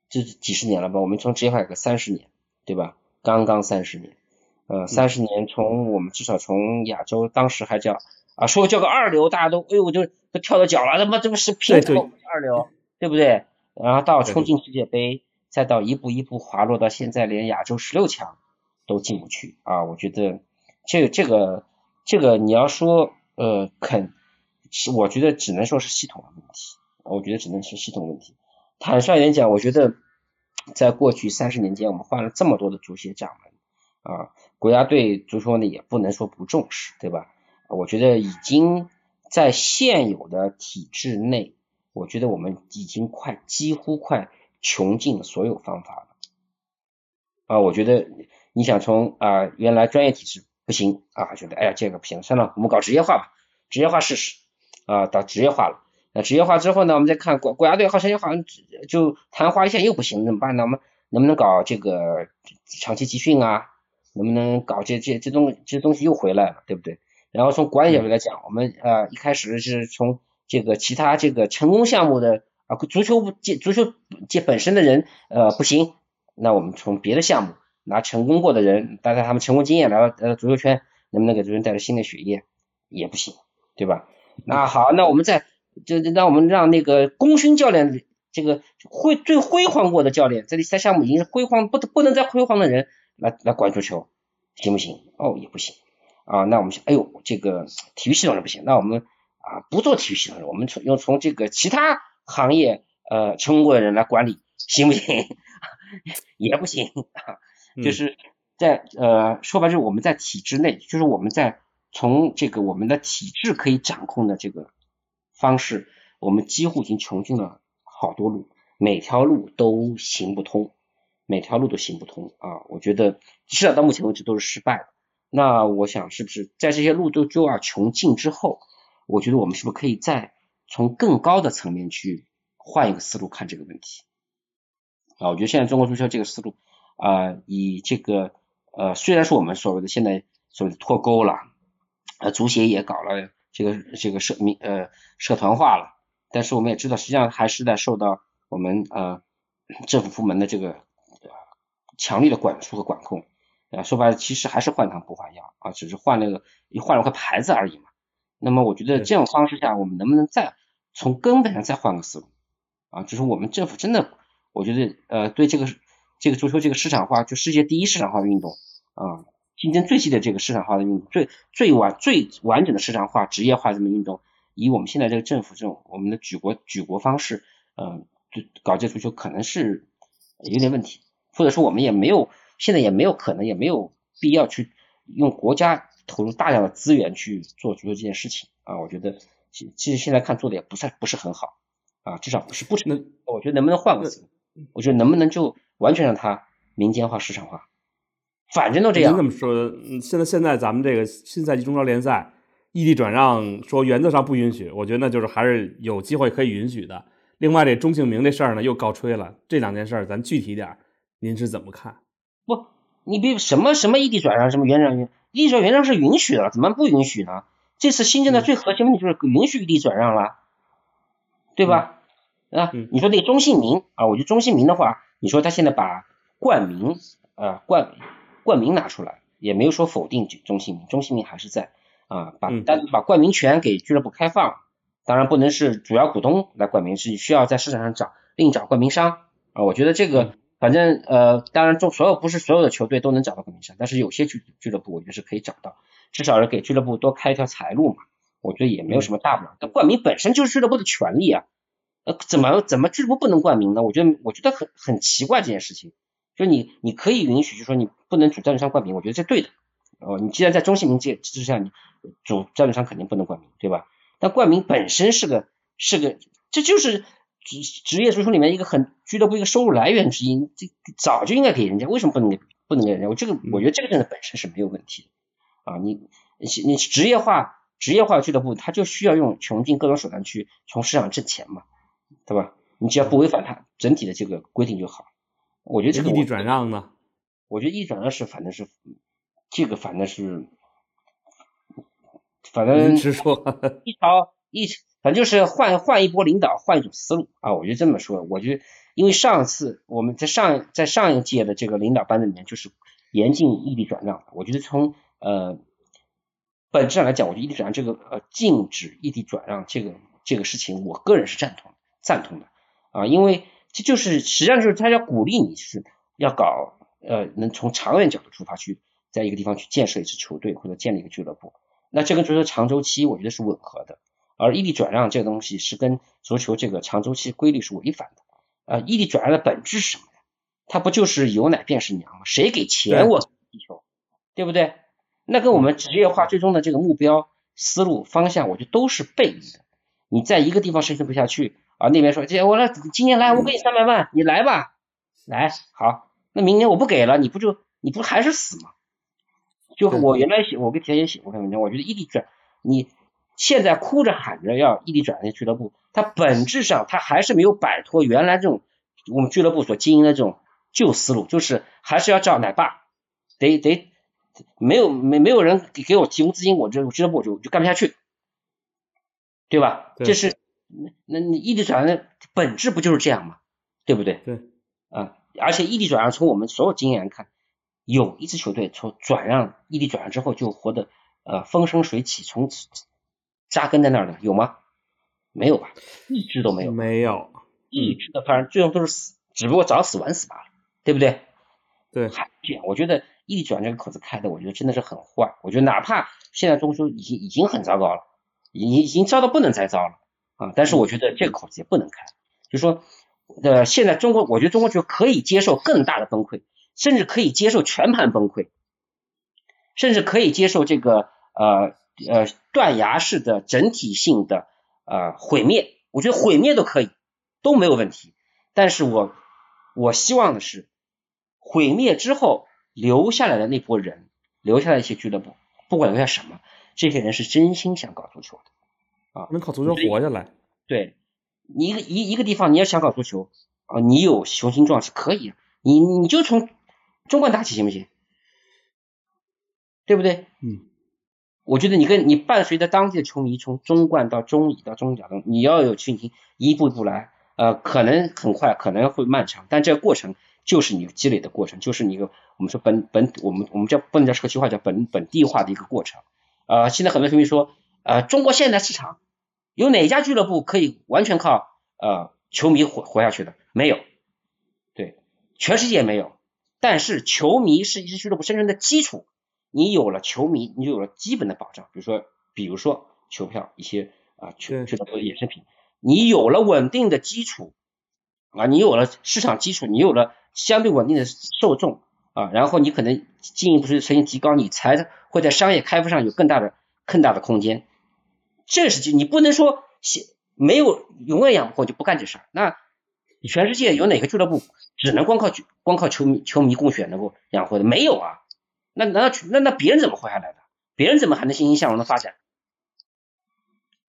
这几十年了吧，我们从职业化改革三十年，对吧？刚刚三十年，呃，三十年从我们至少从亚洲当时还叫啊，说叫个二流，大家都哎呦就都跳到脚了，他妈这不是平头二流，对不对？然后到冲进世界杯，再到一步一步滑落到现在连亚洲十六强都进不去啊！我觉得这个这个这个你要说呃肯是，我觉得只能说是系统的问题，我觉得只能是系统问题。坦率一点讲，我觉得。在过去三十年间，我们换了这么多的足协掌门啊，国家队足球呢也不能说不重视，对吧？我觉得已经在现有的体制内，我觉得我们已经快几乎快穷尽所有方法了啊。我觉得你想从啊原来专业体制不行啊，觉得哎呀这个不行，算了，我们搞职业化吧，职业化试试啊，到职业化了。那职业化之后呢？我们再看国国家队好像好像就昙花一现又不行，怎么办呢？我们能不能搞这个长期集训啊？能不能搞这这这东这东西又回来了，对不对？然后从管理角度来讲，我们呃一开始是从这个其他这个成功项目的啊足球界足球界本身的人呃不行，那我们从别的项目拿成功过的人，带带他们成功经验来到足球圈，能不能给足球带来新的血液？也不行，对吧？那好，那我们再。就让我们让那个功勋教练，这个辉最辉煌过的教练，这里在项目已经是辉煌不不能再辉煌的人来来管足球，行不行？哦，也不行啊。那我们，哎呦，这个体育系统是不行，那我们啊不做体育系统，我们从用从这个其他行业呃成功过的人来管理，行不行？也不行啊。就是在呃说白就是我们在体制内，就是我们在从这个我们的体制可以掌控的这个。方式，我们几乎已经穷尽了好多路，每条路都行不通，每条路都行不通啊！我觉得至少到目前为止都是失败的。那我想是不是在这些路都就要穷尽之后，我觉得我们是不是可以再从更高的层面去换一个思路看这个问题啊？我觉得现在中国足球这个思路啊，以这个呃，虽然说我们所谓的现在所谓的脱钩了，呃，足协也搞了。这个这个社民呃社团化了，但是我们也知道，实际上还是在受到我们呃政府部门的这个强力的管束和管控啊。说白了，其实还是换汤不换药啊，只是换了个换了块牌子而已嘛。那么我觉得这种方式下，我们能不能再从根本上再换个思路啊？就是我们政府真的，我觉得呃对这个这个足球这个市场化，就世界第一市场化的运动啊。竞争最激烈这个市场化的运动，最最完最完整的市场化职业化这么运动，以我们现在这个政府这种我们的举国举国方式，嗯，就搞这足球可能是有点问题，或者说我们也没有现在也没有可能也没有必要去用国家投入大量的资源去做足球这件事情啊，我觉得其其实现在看做的也不算不是很好啊，至少不是不成，我觉得能不能换个词？我觉得能不能就完全让它民间化市场化？反正都这样。您这么说，现在现在咱们这个新赛季中超联赛异地转让，说原则上不允许，我觉得那就是还是有机会可以允许的。另外，这钟庆明这事儿呢又告吹了，这两件事儿咱具体点儿，您是怎么看？不，你别什么什么异地转让，什么原让原异地转原让是允许的，怎么不允许呢？这次新政的最核心问题就是允许异地转让了，对吧？啊，你说那个钟庆明啊，我觉得中姓名的话，你说他现在把冠名啊冠。冠名拿出来，也没有说否定中信名，中信名还是在啊，把但把冠名权给俱乐部开放，当然不能是主要股东来冠名，是需要在市场上找另找冠名商啊。我觉得这个反正呃，当然中所有不是所有的球队都能找到冠名商，但是有些俱俱乐部我觉得是可以找到，至少是给俱乐部多开一条财路嘛。我觉得也没有什么大不了，但冠名本身就是俱乐部的权利啊，呃，怎么怎么俱乐部不能冠名呢？我觉得我觉得很很奇怪这件事情。就你，你可以允许，就说你不能主赞助商冠名，我觉得这对的。哦，你既然在中性名这之下，你主赞助商肯定不能冠名，对吧？但冠名本身是个是个，这就是职职业足球里面一个很俱乐部一个收入来源之一，这早就应该给人家，为什么不能给不能给人家？我这个我觉得这个真的本身是没有问题的啊。你你职业化职业化俱乐部，他就需要用穷尽各种手段去从市场挣钱嘛，对吧？你只要不违反它整体的这个规定就好。我觉得这个异地转让呢？我觉得异地转让是反正是这个反正是反正是说一条一反正就是换换一波领导，换一种思路啊，我就这么说。我觉得因为上次我们在上在上一届的这个领导班子里面，就是严禁异地转让。我觉得从呃本质上来讲，我觉得异地转让这个呃禁止异地转让这个这个事情，我个人是赞同赞同的啊，因为这就是实际上就是他要鼓励你是要搞呃能从长远角度出发去在一个地方去建设一支球队或者建立一个俱乐部，那这跟足球长周期我觉得是吻合的。而异地转让这个东西是跟足球这个长周期规律是违反的。啊，异地转让的本质是什么呀？它不就是有奶便是娘吗？谁给钱我踢球，对不对？那跟我们职业化最终的这个目标、思路、方向，我觉得都是背离的。你在一个地方生存不下去啊，那边说姐我来今年来我给你三百万，你来吧，来好，那明年我不给了，你不就你不还是死吗？就我原来写，我跟田野写过篇文章，我觉得异地转你。现在哭着喊着要异地转那俱乐部，它本质上它还是没有摆脱原来这种我们俱乐部所经营的这种旧思路，就是还是要叫奶爸，得得没有没没有人给给我提供资金，我这俱乐部就就干不下去，对吧？这是那你异地转让的本质不就是这样吗？对不对？对，啊，而且异地转让从我们所有经验看，有一支球队从转让异地转让之后就活得呃风生水起，从此。扎根在那儿的有吗？没有吧，一只都没有。没有，一只的，反正最终都是死，只不过早死晚死罢了，对不对？对。这样，我觉得异地转这个口子开的，我觉得真的是很坏。我觉得哪怕现在中足已经已经很糟糕了，已经已经糟到不能再糟了啊！但是我觉得这个口子也不能开，就说呃，现在中国，我觉得中国球可以接受更大的崩溃，甚至可以接受全盘崩溃，甚至可以接受这个呃。呃，断崖式的整体性的呃毁灭，我觉得毁灭都可以，都没有问题。但是我我希望的是，毁灭之后留下来的那波人，留下来一些俱乐部，不管留下什么，这些人是真心想搞足球的啊，能靠足球活下来。对，你一个一一个地方你要想搞足球啊，你有雄心壮志可以，你你就从中冠打起行不行？对不对？嗯。我觉得你跟你伴随着当地的球迷从中冠到中乙到中甲中，你要有信心，一步一步来，呃，可能很快，可能会漫长，但这个过程就是你积累的过程，就是你一个我们说本本我们我们叫不能叫社区化，叫本本地化的一个过程。呃，现在很多球迷说，呃，中国现在市场有哪家俱乐部可以完全靠呃球迷活活下去的？没有，对，全世界没有。但是球迷是一支俱乐部生存的基础。你有了球迷，你就有了基本的保障，比如说，比如说球票一些啊，球俱乐部的衍生品，你有了稳定的基础啊，你有了市场基础，你有了相对稳定的受众啊，然后你可能进一步是呈现提高，你才会在商业开发上有更大的更大的空间。这是就你不能说没有永远养不活就不干这事儿。那全世界有哪个俱乐部只能光靠光靠球迷球迷供血能够养活的？没有啊。那难道那那别人怎么活下来的？别人怎么还能欣欣向荣的发展？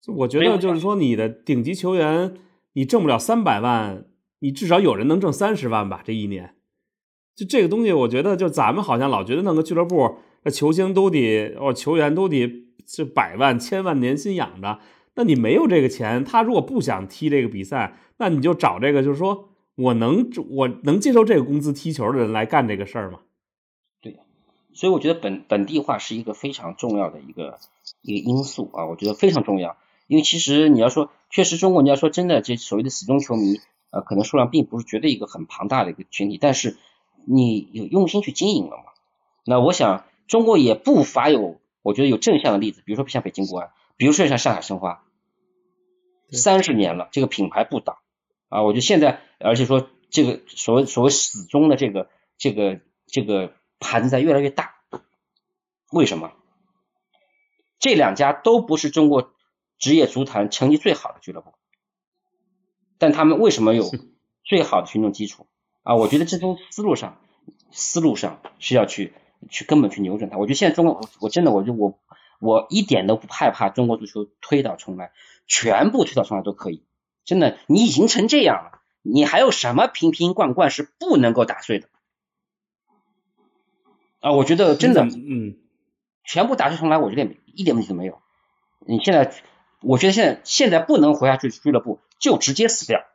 我觉得就是说，你的顶级球员，你挣不了三百万，你至少有人能挣三十万吧？这一年，就这个东西，我觉得就咱们好像老觉得弄个俱乐部，那球星都得哦，球员都得是百万、千万年薪养着。那你没有这个钱，他如果不想踢这个比赛，那你就找这个，就是说我能我能接受这个工资踢球的人来干这个事儿吗？所以我觉得本本地化是一个非常重要的一个一个因素啊，我觉得非常重要。因为其实你要说，确实中国你要说真的，这所谓的死忠球迷，呃，可能数量并不是绝对一个很庞大的一个群体，但是你有用心去经营了嘛？那我想中国也不乏有，我觉得有正向的例子，比如说像北京国安，比如说像上海申花，三十年了，这个品牌不倒啊，我觉得现在而且说这个所谓所谓始终的这个这个这个。盘子在越来越大，为什么？这两家都不是中国职业足坛成绩最好的俱乐部，但他们为什么有最好的群众基础啊？我觉得这种思路上，思路上是要去去根本去扭转它。我觉得现在中国，我真的，我就我我一点都不害怕中国足球推倒重来，全部推倒重来都可以。真的，你已经成这样了，你还有什么瓶瓶罐罐是不能够打碎的？啊，我觉得真的，嗯，全部打碎重来，我觉得一点问题都没有。你现在我觉得现在现在不能活下去，俱乐部就直接死掉。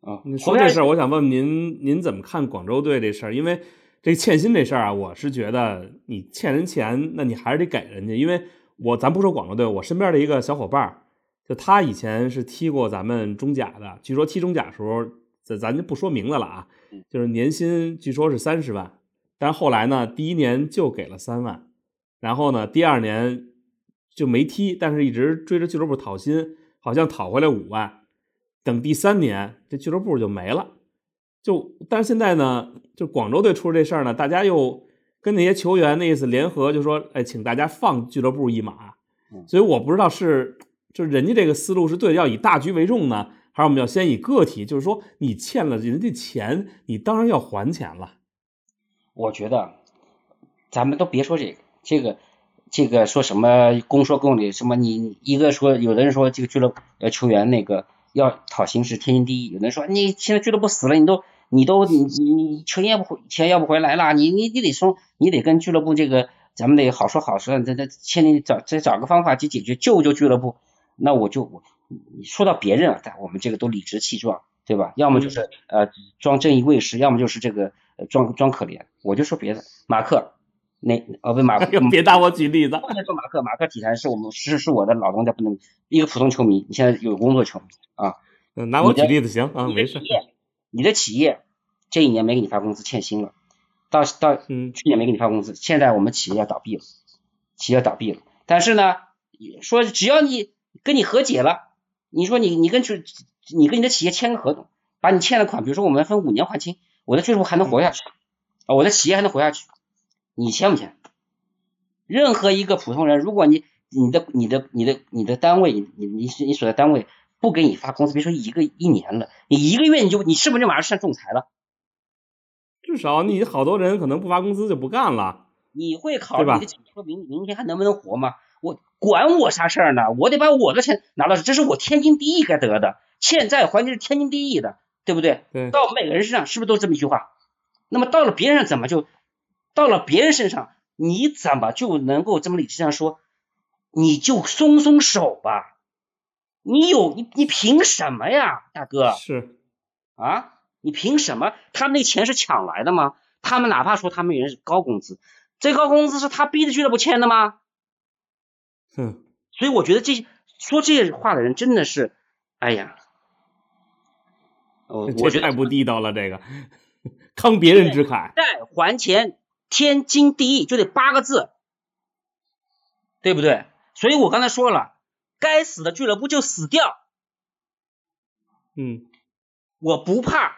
啊，你说这事儿，我想问问您，您怎么看广州队这事儿？因为这欠薪这事儿啊，我是觉得你欠人钱，那你还是得给人家。因为我咱不说广州队，我身边的一个小伙伴，就他以前是踢过咱们中甲的，据说踢中甲时候，咱咱就不说名字了啊，就是年薪据说是三十万，但是后来呢，第一年就给了三万，然后呢，第二年就没踢，但是一直追着俱乐部讨薪，好像讨回来五万。等第三年，这俱乐部就没了。就但是现在呢，就广州队出了这事儿呢，大家又跟那些球员那意思联合，就说，哎，请大家放俱乐部一马。所以我不知道是，就是人家这个思路是对，要以大局为重呢，还是我们要先以个体？就是说，你欠了人家钱，你当然要还钱了。我觉得，咱们都别说这个，这个，这个说什么公说公理，什么你一个说，有的人说这个俱乐部呃球员那个。要讨薪是天经地义。有的人说你现在俱乐部死了，你都你都你你钱要不回钱要不回来了，你你你得说你得跟俱乐部这个咱们得好说好说，这这先得找再找个方法去解决救救俱乐部。那我就我你说到别人啊，但我们这个都理直气壮，对吧？要么就是呃装正义卫士，要么就是这个装装可怜。我就说别的，马克。那哦不马克，别打我举例子。不能说马克，马克体坛是我们是是我的老东家，不能一个普通球迷。你现在有工作球迷啊？拿我举例子行啊，没事。你的企业这一年没给你发工资，欠薪了。到到去年没给你发工资，现在我们企业要倒闭了，企业倒闭了。但是呢，说只要你跟你和解了，你说你你跟去你跟你的企业签个合同，把你欠的款，比如说我们分五年还清，我的俱乐部还能活下去啊，我的企业还能活下去。你签不签？任何一个普通人，如果你你的你的你的你的单位，你你你所在单位不给你发工资，别说一个一年了，你一个月你就你是不是就马上上仲裁了？至少你好多人可能不发工资就不干了。你会考虑你的说明明天还能不能活吗？我管我啥事儿呢？我得把我的钱拿到，这是我天经地义该得的，欠债还钱是天经地义的，对不对？对。到每个人身上是不是都这么一句话？那么到了别人上怎么就？到了别人身上，你怎么就能够这么理智上说？你就松松手吧，你有你你凭什么呀，大哥？是啊，你凭什么？他们那钱是抢来的吗？他们哪怕说他们人是高工资，这高工资是他逼着俱乐部签的吗？哼，所以我觉得这说这些话的人真的是，哎呀，我觉得太不地道了，这个 慷别人之慨，债还钱。天经地义就得八个字，对不对？所以我刚才说了，该死的俱乐部就死掉。嗯，我不怕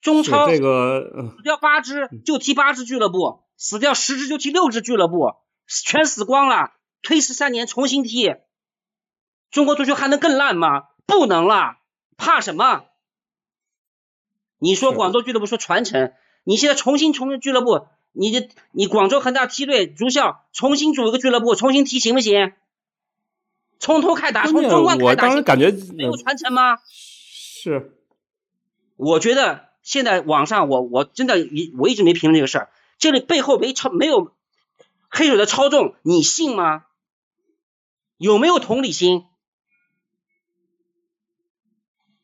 中超这个死掉八支就踢八支俱乐部，死掉十支就踢六支俱乐部，全死光了，推迟三年重新踢。中国足球还能更烂吗？不能了，怕什么？你说广州俱乐部说传承，你现在重新重建俱乐部。你这你广州恒大梯队足校重新组一个俱乐部重新踢行不行？从头开打，从中冠开打，我当时感觉没有传承吗？是，我觉得现在网上我我真的一我一直没评论这个事儿，这里背后没操没有黑手的操纵，你信吗？有没有同理心？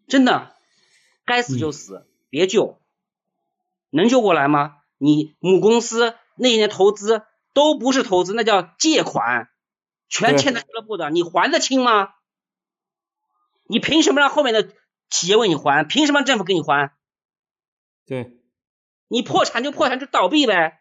真的，该死就死，别救，能救过来吗？你母公司那一年投资都不是投资，那叫借款，全欠在俱乐部的，你还得清吗？你凭什么让后面的企业为你还？凭什么政府给你还？对，你破产就破产就倒闭呗。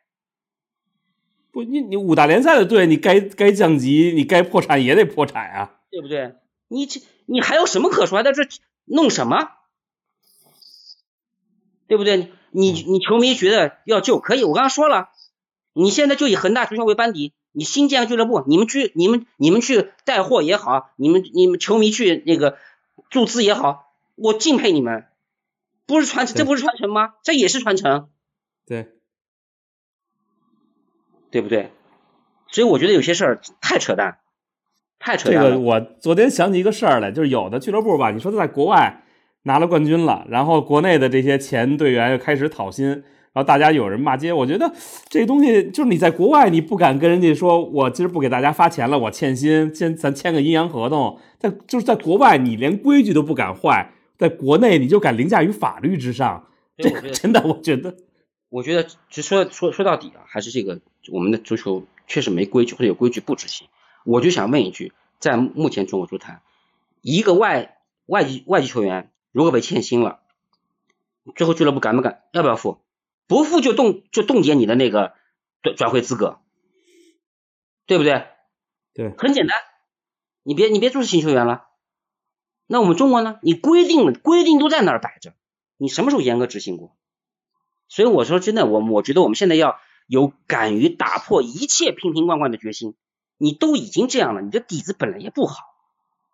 不，你你五大联赛的队，你该该降级，你该破产也得破产啊，对不对？你这你还有什么可说？还在这弄什么？对不对？你你球迷觉得要救可以，我刚刚说了，你现在就以恒大足校为班底，你新建俱乐部，你们去你们你们去带货也好，你们你们球迷去那个注资也好，我敬佩你们，不是传承，这不是传承吗？这也是传承，对，对不对？所以我觉得有些事儿太扯淡，太扯淡了。这个我昨天想起一个事儿来，就是有的俱乐部吧，你说他在国外。拿了冠军了，然后国内的这些前队员又开始讨薪，然后大家有人骂街。我觉得 这东西就是你在国外你不敢跟人家说，我今儿不给大家发钱了，我欠薪，先咱签个阴阳合同。在就是在国外你连规矩都不敢坏，在国内你就敢凌驾于法律之上。这个真的，我觉得，我觉得，就说说说到底啊，还是这个我们的足球确实没规矩，或者有规矩不执行。我就想问一句，在目前中国足坛，一个外外籍外籍球员如果被欠薪了，最后俱乐部敢不敢要不要付？不付就冻就冻结你的那个转转会资格，对不对？对，很简单，你别你别注册新球员了。那我们中国呢？你规定了规定都在那儿摆着，你什么时候严格执行过？所以我说真的，我我觉得我们现在要有敢于打破一切瓶瓶罐罐的决心。你都已经这样了，你的底子本来也不好，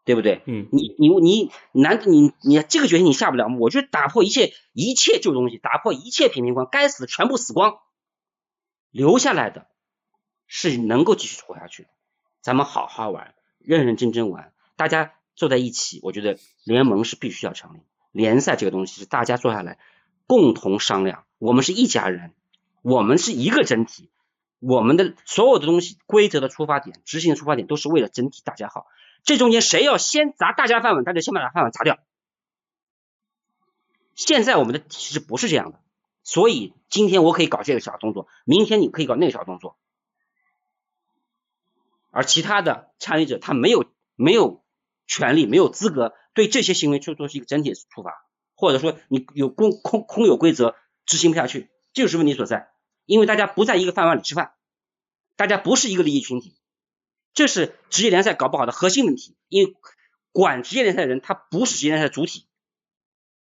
对不对？嗯，你你你难你你这个决心你下不了，我就打破一切一切旧东西，打破一切平民观，该死的全部死光，留下来的是能够继续活下去的。咱们好好玩，认认真真玩，大家坐在一起，我觉得联盟是必须要成立，联赛这个东西是大家坐下来共同商量，我们是一家人，我们是一个整体。我们的所有的东西，规则的出发点、执行的出发点，都是为了整体大家好。这中间谁要先砸大家饭碗，他就先把他饭碗砸掉。现在我们的体制不是这样的，所以今天我可以搞这个小动作，明天你可以搞那个小动作，而其他的参与者他没有没有权利、没有资格对这些行为去做出一个整体的处罚，或者说你有空空空有规则执行不下去，这就是问题所在。因为大家不在一个饭碗里吃饭，大家不是一个利益群体，这是职业联赛搞不好的核心问题。因为管职业联赛的人，他不是职业联赛的主体，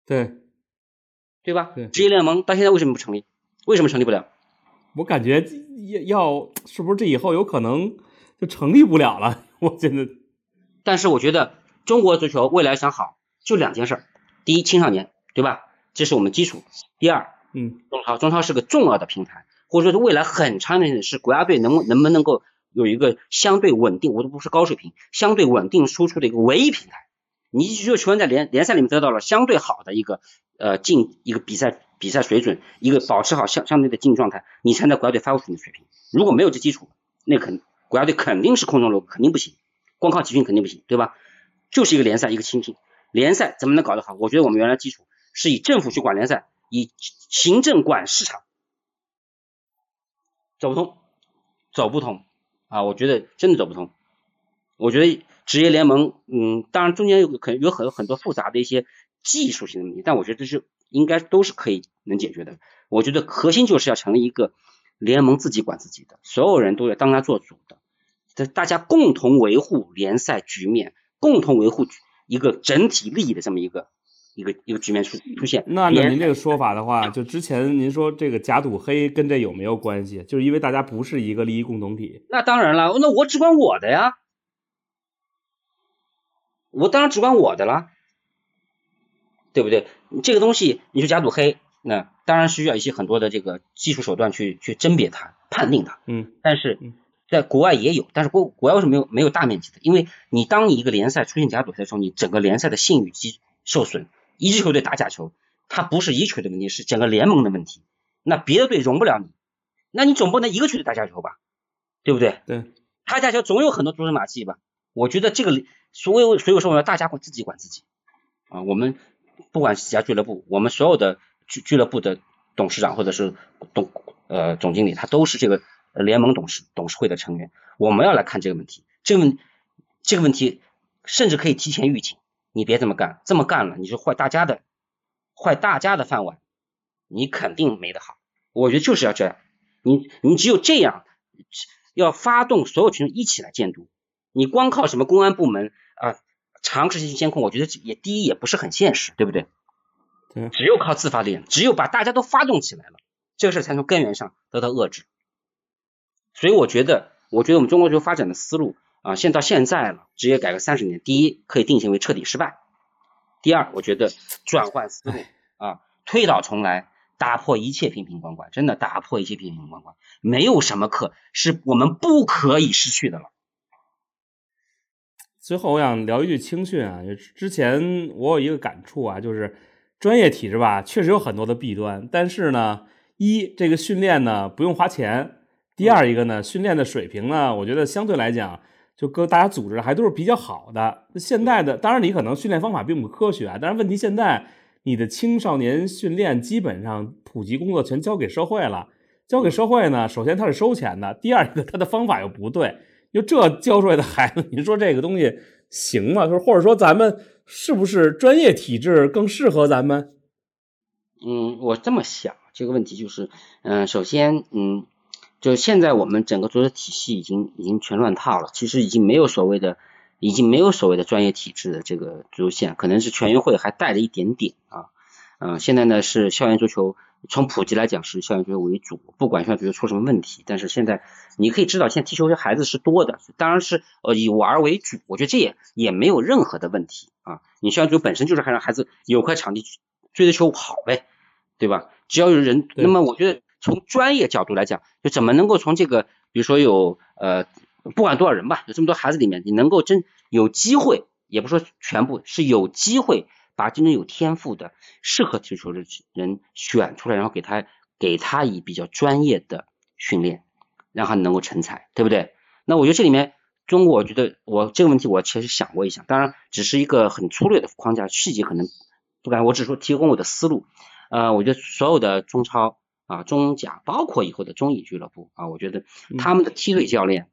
对对吧？对。职业联盟到现在为什么不成立？为什么成立不了？我感觉要要是不是这以后有可能就成立不了了？我觉得。但是我觉得中国足球未来想好，就两件事儿：第一，青少年，对吧？这是我们基础；第二。嗯，中超，中超是个重要的平台，或者说是未来很长的时是国家队能能不能够有一个相对稳定，我都不是高水平，相对稳定输出的一个唯一平台。你只有球员在联联赛里面得到了相对好的一个呃竞一个比赛比赛水准，一个保持好相相对的竞技状态，你才能国家队发挥出你的水平。如果没有这基础，那肯国家队肯定是空中楼，肯定不行，光靠集训肯定不行，对吧？就是一个联赛一个倾听，联赛怎么能搞得好？我觉得我们原来基础是以政府去管联赛。以行政管市场，走不通，走不通啊！我觉得真的走不通。我觉得职业联盟，嗯，当然中间有可有很很多复杂的一些技术性的问题，但我觉得这是应该都是可以能解决的。我觉得核心就是要成立一个联盟自己管自己的，所有人都要当他做主的，这大家共同维护联赛局面，共同维护一个整体利益的这么一个。一个一个局面出出现，那那您这个说法的话，就之前您说这个假赌黑跟这有没有关系？就是因为大家不是一个利益共同体。那当然了，那我只管我的呀，我当然只管我的啦，对不对？这个东西你说假赌黑，那当然需要一些很多的这个技术手段去去甄别它、判定它。嗯，但是在国外也有，但是国国外为什么没有没有大面积的？因为你当你一个联赛出现假赌黑的时候，你整个联赛的信誉基受损。一支球队打假球，它不是一球队的问题，是整个联盟的问题。那别的队容不了你，那你总不能一个球队打假球吧？对不对？对，他假球总有很多蛛丝马迹吧？我觉得这个所有所有说要大家管自己管自己啊。我们不管是几家俱乐部，我们所有的俱俱乐部的董事长或者是董呃总经理，他都是这个联盟董事董事会的成员。我们要来看这个问题，这个问这个问题甚至可以提前预警。你别这么干，这么干了你就坏大家的，坏大家的饭碗，你肯定没得好。我觉得就是要这样，你你只有这样，要发动所有群众一起来监督。你光靠什么公安部门啊，长时间监控，我觉得也第一也不是很现实，对不对？对，只有靠自发力量，只有把大家都发动起来了，这个事才从根源上得到遏制。所以我觉得，我觉得我们中国足球发展的思路。啊，现到现在了，职业改革三十年，第一可以定性为彻底失败，第二，我觉得转换思路啊，推倒重来，打破一切瓶瓶罐罐，真的打破一切瓶瓶罐罐，没有什么可是我们不可以失去的了。最后我想聊一句青训啊，之前我有一个感触啊，就是专业体制吧，确实有很多的弊端，但是呢。一这个训练呢不用花钱，第二一个呢训练的水平呢，我觉得相对来讲，就各大家组织还都是比较好的。现在的当然你可能训练方法并不科学啊，但是问题现在你的青少年训练基本上普及工作全交给社会了，交给社会呢，首先他是收钱的，第二一个他的方法又不对，就这教出来的孩子，你说这个东西行吗？就是或者说咱们是不是专业体制更适合咱们？嗯，我这么想这个问题就是，嗯，首先，嗯，就现在我们整个足球体系已经已经全乱套了，其实已经没有所谓的，已经没有所谓的专业体制的这个足球线，可能是全运会还带了一点点啊，嗯，现在呢是校园足球，从普及来讲是校园足球为主，不管校园足球出什么问题，但是现在你可以知道，现在踢球的孩子是多的，当然是呃以玩为主，我觉得这也也没有任何的问题啊，你校园足球本身就是让孩子有块场地追着球跑呗。对吧？只要有人，那么我觉得从专业角度来讲，就怎么能够从这个，比如说有呃，不管多少人吧，有这么多孩子里面，你能够真有机会，也不说全部是有机会把真正有天赋的、适合踢球的人选出来，然后给他给他以比较专业的训练，让他能够成才，对不对？那我觉得这里面中国，我觉得我这个问题我其实想过一想，当然只是一个很粗略的框架，细节可能不敢，我只说提供我的思路。呃，我觉得所有的中超啊、中甲，包括以后的中乙俱乐部啊，我觉得他们的梯队教练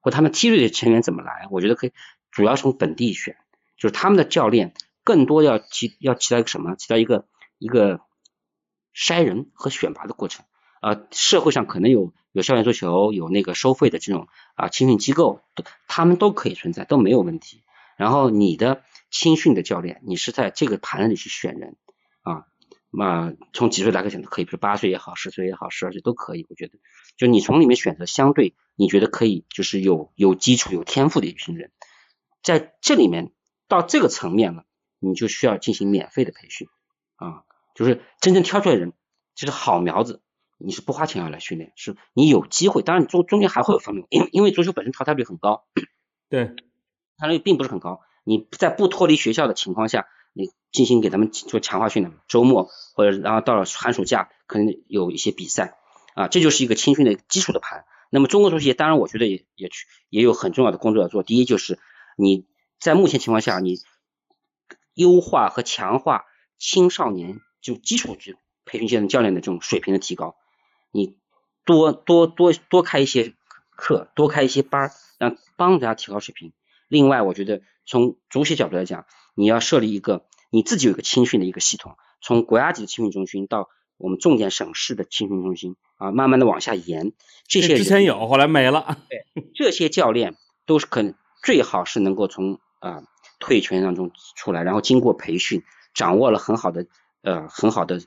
或他们梯队的成员怎么来，我觉得可以主要从本地选，就是他们的教练更多要起要起到一个什么？起到一个一个筛人和选拔的过程。呃，社会上可能有有校园足球，有那个收费的这种啊青训机构，他们都可以存在，都没有问题。然后你的青训的教练，你是在这个盘子里去选人啊。那从几岁来个选择可以，比如八岁也好，十岁也好，十二岁都可以。我觉得，就你从里面选择相对你觉得可以，就是有有基础、有天赋的一群人，在这里面到这个层面了，你就需要进行免费的培训啊，就是真正挑出来人，就是好苗子，你是不花钱要来训练，是你有机会。当然中中间还会有方面，因因为足球本身淘汰率很高，对，淘汰率并不是很高。你在不脱离学校的情况下。你进行给他们做强化训练，周末或者然后到了寒暑假，可能有一些比赛啊，这就是一个青训的基础的盘。那么中国足协当然我觉得也也去也有很重要的工作要做。第一就是你在目前情况下，你优化和强化青少年就基础就培训阶段教练的这种水平的提高，你多多多多开一些课，多开一些班儿，让帮大家提高水平。另外，我觉得从足协角度来讲，你要设立一个你自己有一个青训的一个系统，从国家级的青训中心到我们重点省市的青训中心啊，慢慢的往下延。这些之前有，后来没了。对，这些教练都是可能最好是能够从啊退役球员当中出来，然后经过培训，掌握了很好的呃很好的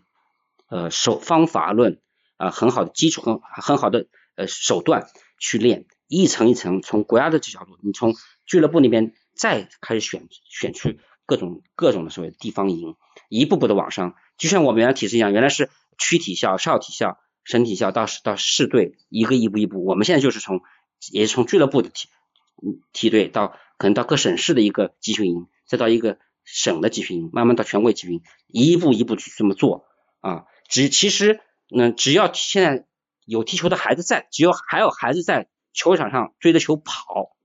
呃手方法论啊很好的基础很很好的呃手段去练。一层一层从国家的角度，你从俱乐部那边再开始选选出各种各种的所谓地方营，一步步的往上，就像我们原来体制一样，原来是区体校、少体校、省体校到到市队，一个一步一步，我们现在就是从也是从俱乐部的体梯队到可能到各省市的一个集训营，再到一个省的集训营，慢慢到全国集训营，一步一步去这么做啊。只其实嗯，只要现在有踢球的孩子在，只有还有孩子在。球场上追着球跑，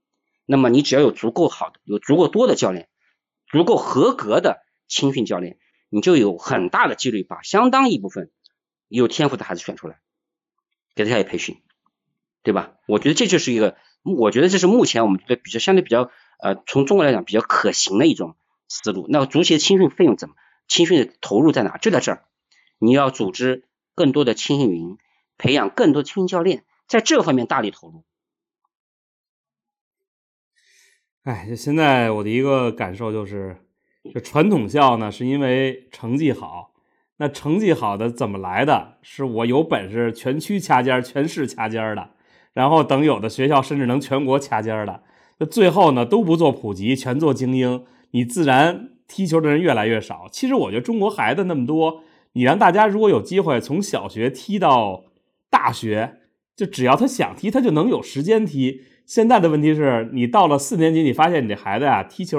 那么你只要有足够好的、有足够多的教练，足够合格的青训教练，你就有很大的几率把相当一部分有天赋的孩子选出来，给他下去培训，对吧？我觉得这就是一个，我觉得这是目前我们觉得比较相对比较呃，从中国来讲比较可行的一种思路。那足协青训费用怎么？青训的投入在哪？就在这儿，你要组织更多的青训营，培养更多青训教练，在这方面大力投入。哎，现在我的一个感受就是，这传统校呢，是因为成绩好。那成绩好的怎么来的？是我有本事全区掐尖儿、全市掐尖儿的，然后等有的学校甚至能全国掐尖儿的。那最后呢，都不做普及，全做精英，你自然踢球的人越来越少。其实我觉得中国孩子那么多，你让大家如果有机会从小学踢到大学，就只要他想踢，他就能有时间踢。现在的问题是你到了四年级，你发现你这孩子呀踢球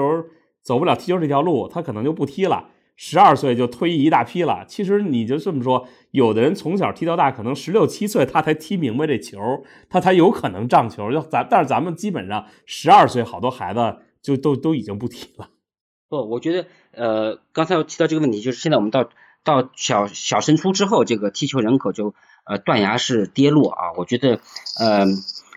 走不了踢球这条路，他可能就不踢了。十二岁就退役一大批了。其实你就这么说，有的人从小踢到大，可能十六七岁他才踢明白这球，他才有可能仗球。要咱，但是咱们基本上十二岁，好多孩子就都都已经不踢了。不，我觉得呃，刚才我提到这个问题，就是现在我们到到小小升初之后，这个踢球人口就呃断崖式跌落啊。我觉得呃，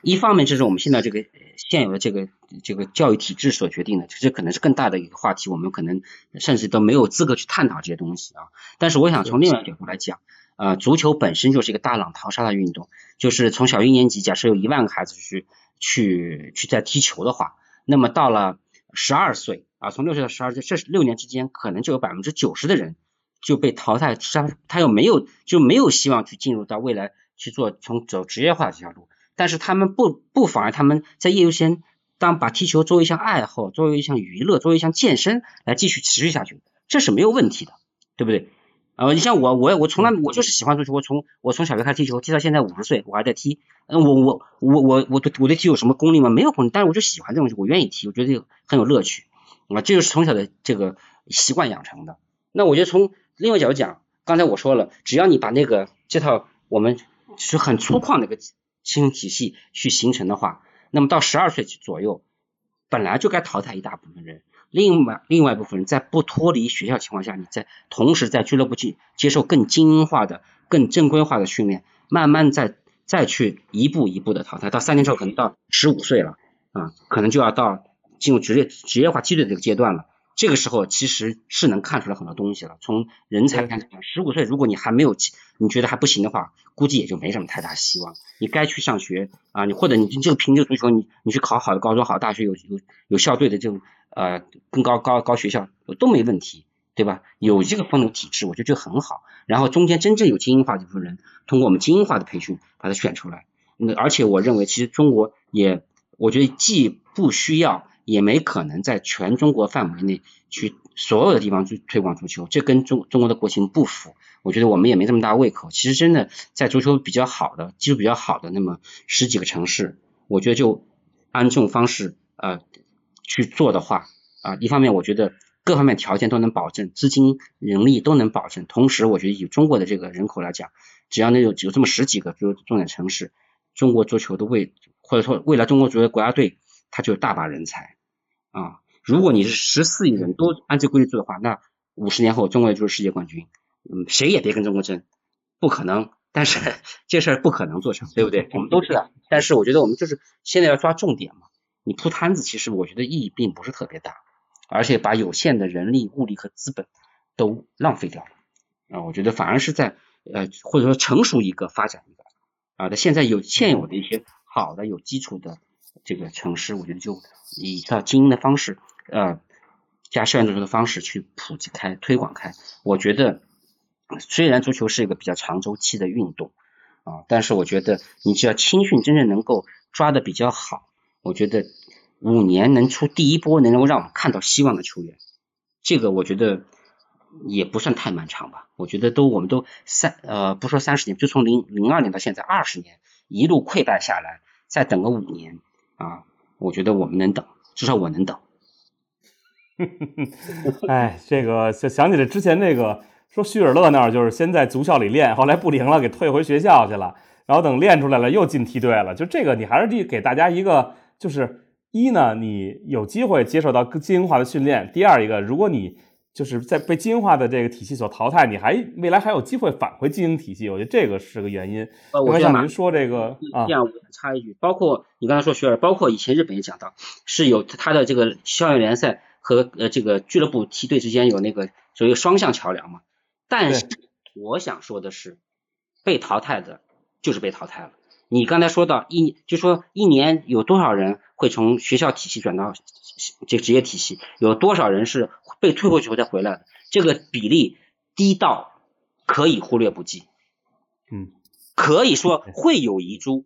一方面这是我们现在这个。现有的这个这个教育体制所决定的，这可能是更大的一个话题，我们可能甚至都没有资格去探讨这些东西啊。但是我想从另外一个角度来讲，呃，足球本身就是一个大浪淘沙的运动，就是从小一年级，假设有一万个孩子去去去在踢球的话，那么到了十二岁啊，从六岁到十二岁，这六年之间，可能就有百分之九十的人就被淘汰，他他又没有就没有希望去进入到未来去做从走职业化这条路。但是他们不不妨碍他们在业余时间当把踢球作为一项爱好，作为一项娱乐，作为一项健身来继续持续下去，这是没有问题的，对不对？呃，你像我，我我从来我就是喜欢足球，我从我从小学开始踢球，踢到现在五十岁我还在踢。嗯，我我我我我对我对踢有什么功力吗？没有功力，但是我就喜欢这东西，我愿意踢，我觉得很有乐趣啊，这就是从小的这个习惯养成的。那我觉得从另外角度讲，刚才我说了，只要你把那个这套我们是很粗犷的一个。新体系去形成的话，那么到十二岁左右，本来就该淘汰一大部分人。另外，另外一部分人在不脱离学校情况下，你在同时在俱乐部去接受更精英化的、更正规化的训练，慢慢再再去一步一步的淘汰。到三年之后，可能到十五岁了啊，可能就要到进入职业职业化梯队这个阶段了。这个时候其实是能看出来很多东西了。从人才看，十五岁如果你还没有，你觉得还不行的话，估计也就没什么太大希望。你该去上学啊，你或者你这个凭这个足球，你你去考好的高中、好大学，有有有校队的这种呃更高高高学校都没问题，对吧？有这个分流体制，我觉得就很好。然后中间真正有精英化这部分人，通过我们精英化的培训把它选出来。那而且我认为，其实中国也，我觉得既不需要。也没可能在全中国范围内去所有的地方去推广足球，这跟中中国的国情不符。我觉得我们也没这么大胃口。其实真的在足球比较好的、基础比较好的那么十几个城市，我觉得就按这种方式呃去做的话啊，一方面我觉得各方面条件都能保证，资金、人力都能保证。同时，我觉得以中国的这个人口来讲，只要能有只有这么十几个就重点城市，中国足球的未或者说未来中国足球国家队。他就有大把人才啊！如果你是十四亿人都按这规律做的话，那五十年后中国就是世界冠军。嗯，谁也别跟中国争，不可能。但是这事儿不可能做成，对不对？我们都知道。但是我觉得我们就是现在要抓重点嘛。你铺摊子，其实我觉得意义并不是特别大，而且把有限的人力、物力和资本都浪费掉了啊！我觉得反而是在呃或者说成熟一个发展一个啊，在现在有现有的一些好的有基础的。这个城市，我觉得就以它经营的方式，呃，加校园足球的方式去普及开、推广开。我觉得，虽然足球是一个比较长周期的运动啊，但是我觉得你只要青训真正能够抓的比较好，我觉得五年能出第一波能够让我们看到希望的球员，这个我觉得也不算太漫长吧。我觉得都我们都三呃不说三十年，就从零零二年到现在二十年一路溃败下来，再等个五年。啊，我觉得我们能等，至少我能等。哎，这个想想起来之前那个说徐尔乐那儿，就是先在足校里练，后来不灵了，给退回学校去了，然后等练出来了又进梯队了。就这个，你还是得给大家一个，就是一呢，你有机会接受到精英化的训练；第二一个，如果你就是在被精英化的这个体系所淘汰，你还未来还有机会返回精英体系，我觉得这个是个原因。我像您说这个啊，这样插一句，包括你刚才说学尔，包括以前日本也讲到，是有他的这个校园联赛和呃这个俱乐部梯队之间有那个所谓双向桥梁嘛。但是我想说的是，被淘汰的就是被淘汰了。你刚才说到一，就说一年有多少人会从学校体系转到这个职业体系，有多少人是被退回去后再回来的？这个比例低到可以忽略不计。嗯，可以说会有遗珠，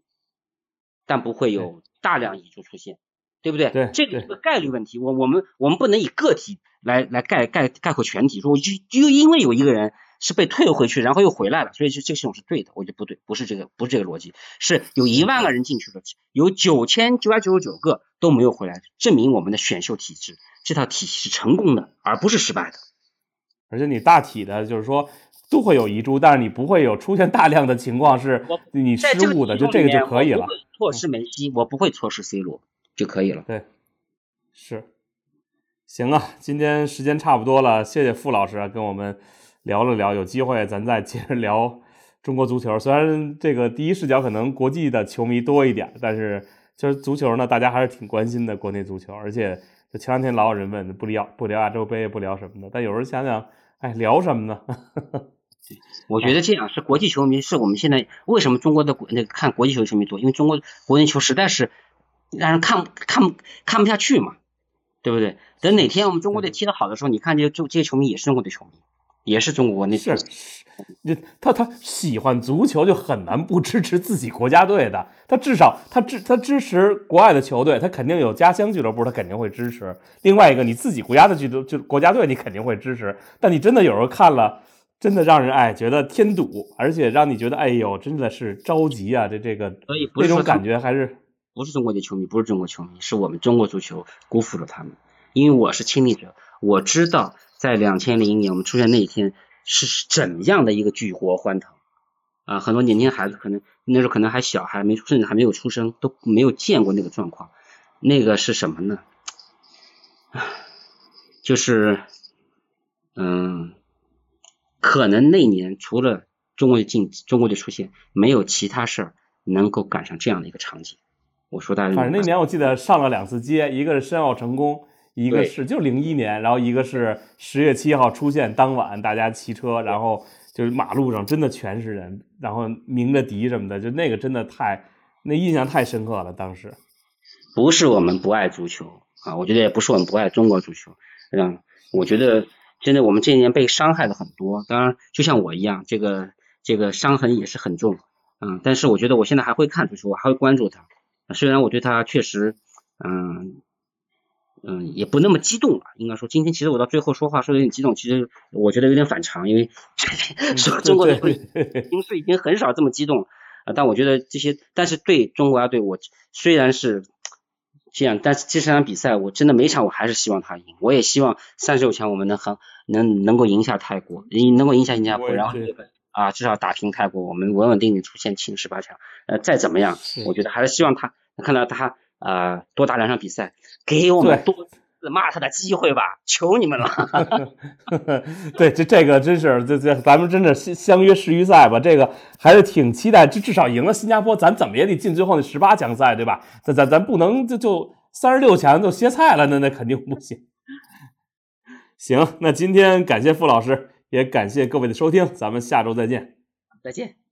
但不会有大量遗珠出现，对不对？对，这个是个概率问题。我我们我们不能以个体来来概概概括全体，说就就因为有一个人。是被退回去，然后又回来了，所以这这个系统是对的，我觉得不对，不是这个，不是这个逻辑，是有一万个人进去了，有九千九百九十九个都没有回来，证明我们的选秀体制这套体系是成功的，而不是失败的。而且你大体的就是说都会有遗珠，但是你不会有出现大量的情况是你失误的，就这个就可以了。错失梅西，我不会错失 C 罗就可以了。对，是，行啊，今天时间差不多了，谢谢傅老师啊跟我们聊了聊，有机会咱再接着聊中国足球。虽然这个第一视角可能国际的球迷多一点，但是其实足球呢，大家还是挺关心的国内足球，而且。就前两天老有人问，不聊不聊亚洲杯，不聊什么的。但有时候想想，哎，聊什么呢？我觉得这样是国际球迷，是我们现在为什么中国的国那个看国际球球迷多？因为中国国内球实在是让人看看看不下去嘛，对不对？等哪天我们中国队踢得好的时候，你看这些这这些球迷也是中国的球迷。也是中国那是，他他喜欢足球就很难不支持自己国家队的。他至少他支他支持国外的球队，他肯定有家乡俱乐部，他肯定会支持。另外一个，你自己国家的俱乐就国家队，你肯定会支持。但你真的有时候看了，真的让人哎觉得添堵，而且让你觉得哎呦真的是着急啊！这这个那种感觉还是不是中国的球迷，不是中国球迷，是我们中国足球辜负了他们。因为我是亲历者，我知道。在两千零一年我们出现那一天是怎样的一个举国欢腾啊！很多年轻孩子可能那时候可能还小，还没甚至还没有出生，都没有见过那个状况。那个是什么呢？就是嗯，可能那年除了中国的进中国的出现，没有其他事儿能够赶上这样的一个场景。我说大家，反正那年我记得上了两次街，一个是申奥成功。一个是就零一年，然后一个是十月七号出现当晚，大家骑车，然后就是马路上真的全是人，然后鸣着笛什么的，就那个真的太那印象太深刻了。当时不是我们不爱足球啊，我觉得也不是我们不爱中国足球，嗯，我觉得真的我们这些年被伤害了很多，当然就像我一样，这个这个伤痕也是很重，嗯，但是我觉得我现在还会看足球，我还会关注他，虽然我对他确实，嗯。嗯，也不那么激动了。应该说，今天其实我到最后说话说的有点激动，其实我觉得有点反常，因为 说中国队平时已经很少这么激动啊。但我觉得这些，但是对中国队，我虽然是这样，但是这场比赛我真的每场我还是希望他赢。我也希望三十六强我们能很能能够赢下泰国，赢能够赢下新加坡，然后啊至少打平泰国，我们稳稳定定出现进十八强。呃，再怎么样，我觉得还是希望他看到他。啊，多打两场比赛，给我们多次骂他的机会吧，求你们了。对，这这个真是，这这咱们真的相相约世预赛吧，这个还是挺期待。至至少赢了新加坡，咱怎么也得进最后那十八强赛，对吧？咱咱咱不能就就三十六强就歇菜了，那那肯定不行。行，那今天感谢傅老师，也感谢各位的收听，咱们下周再见。再见。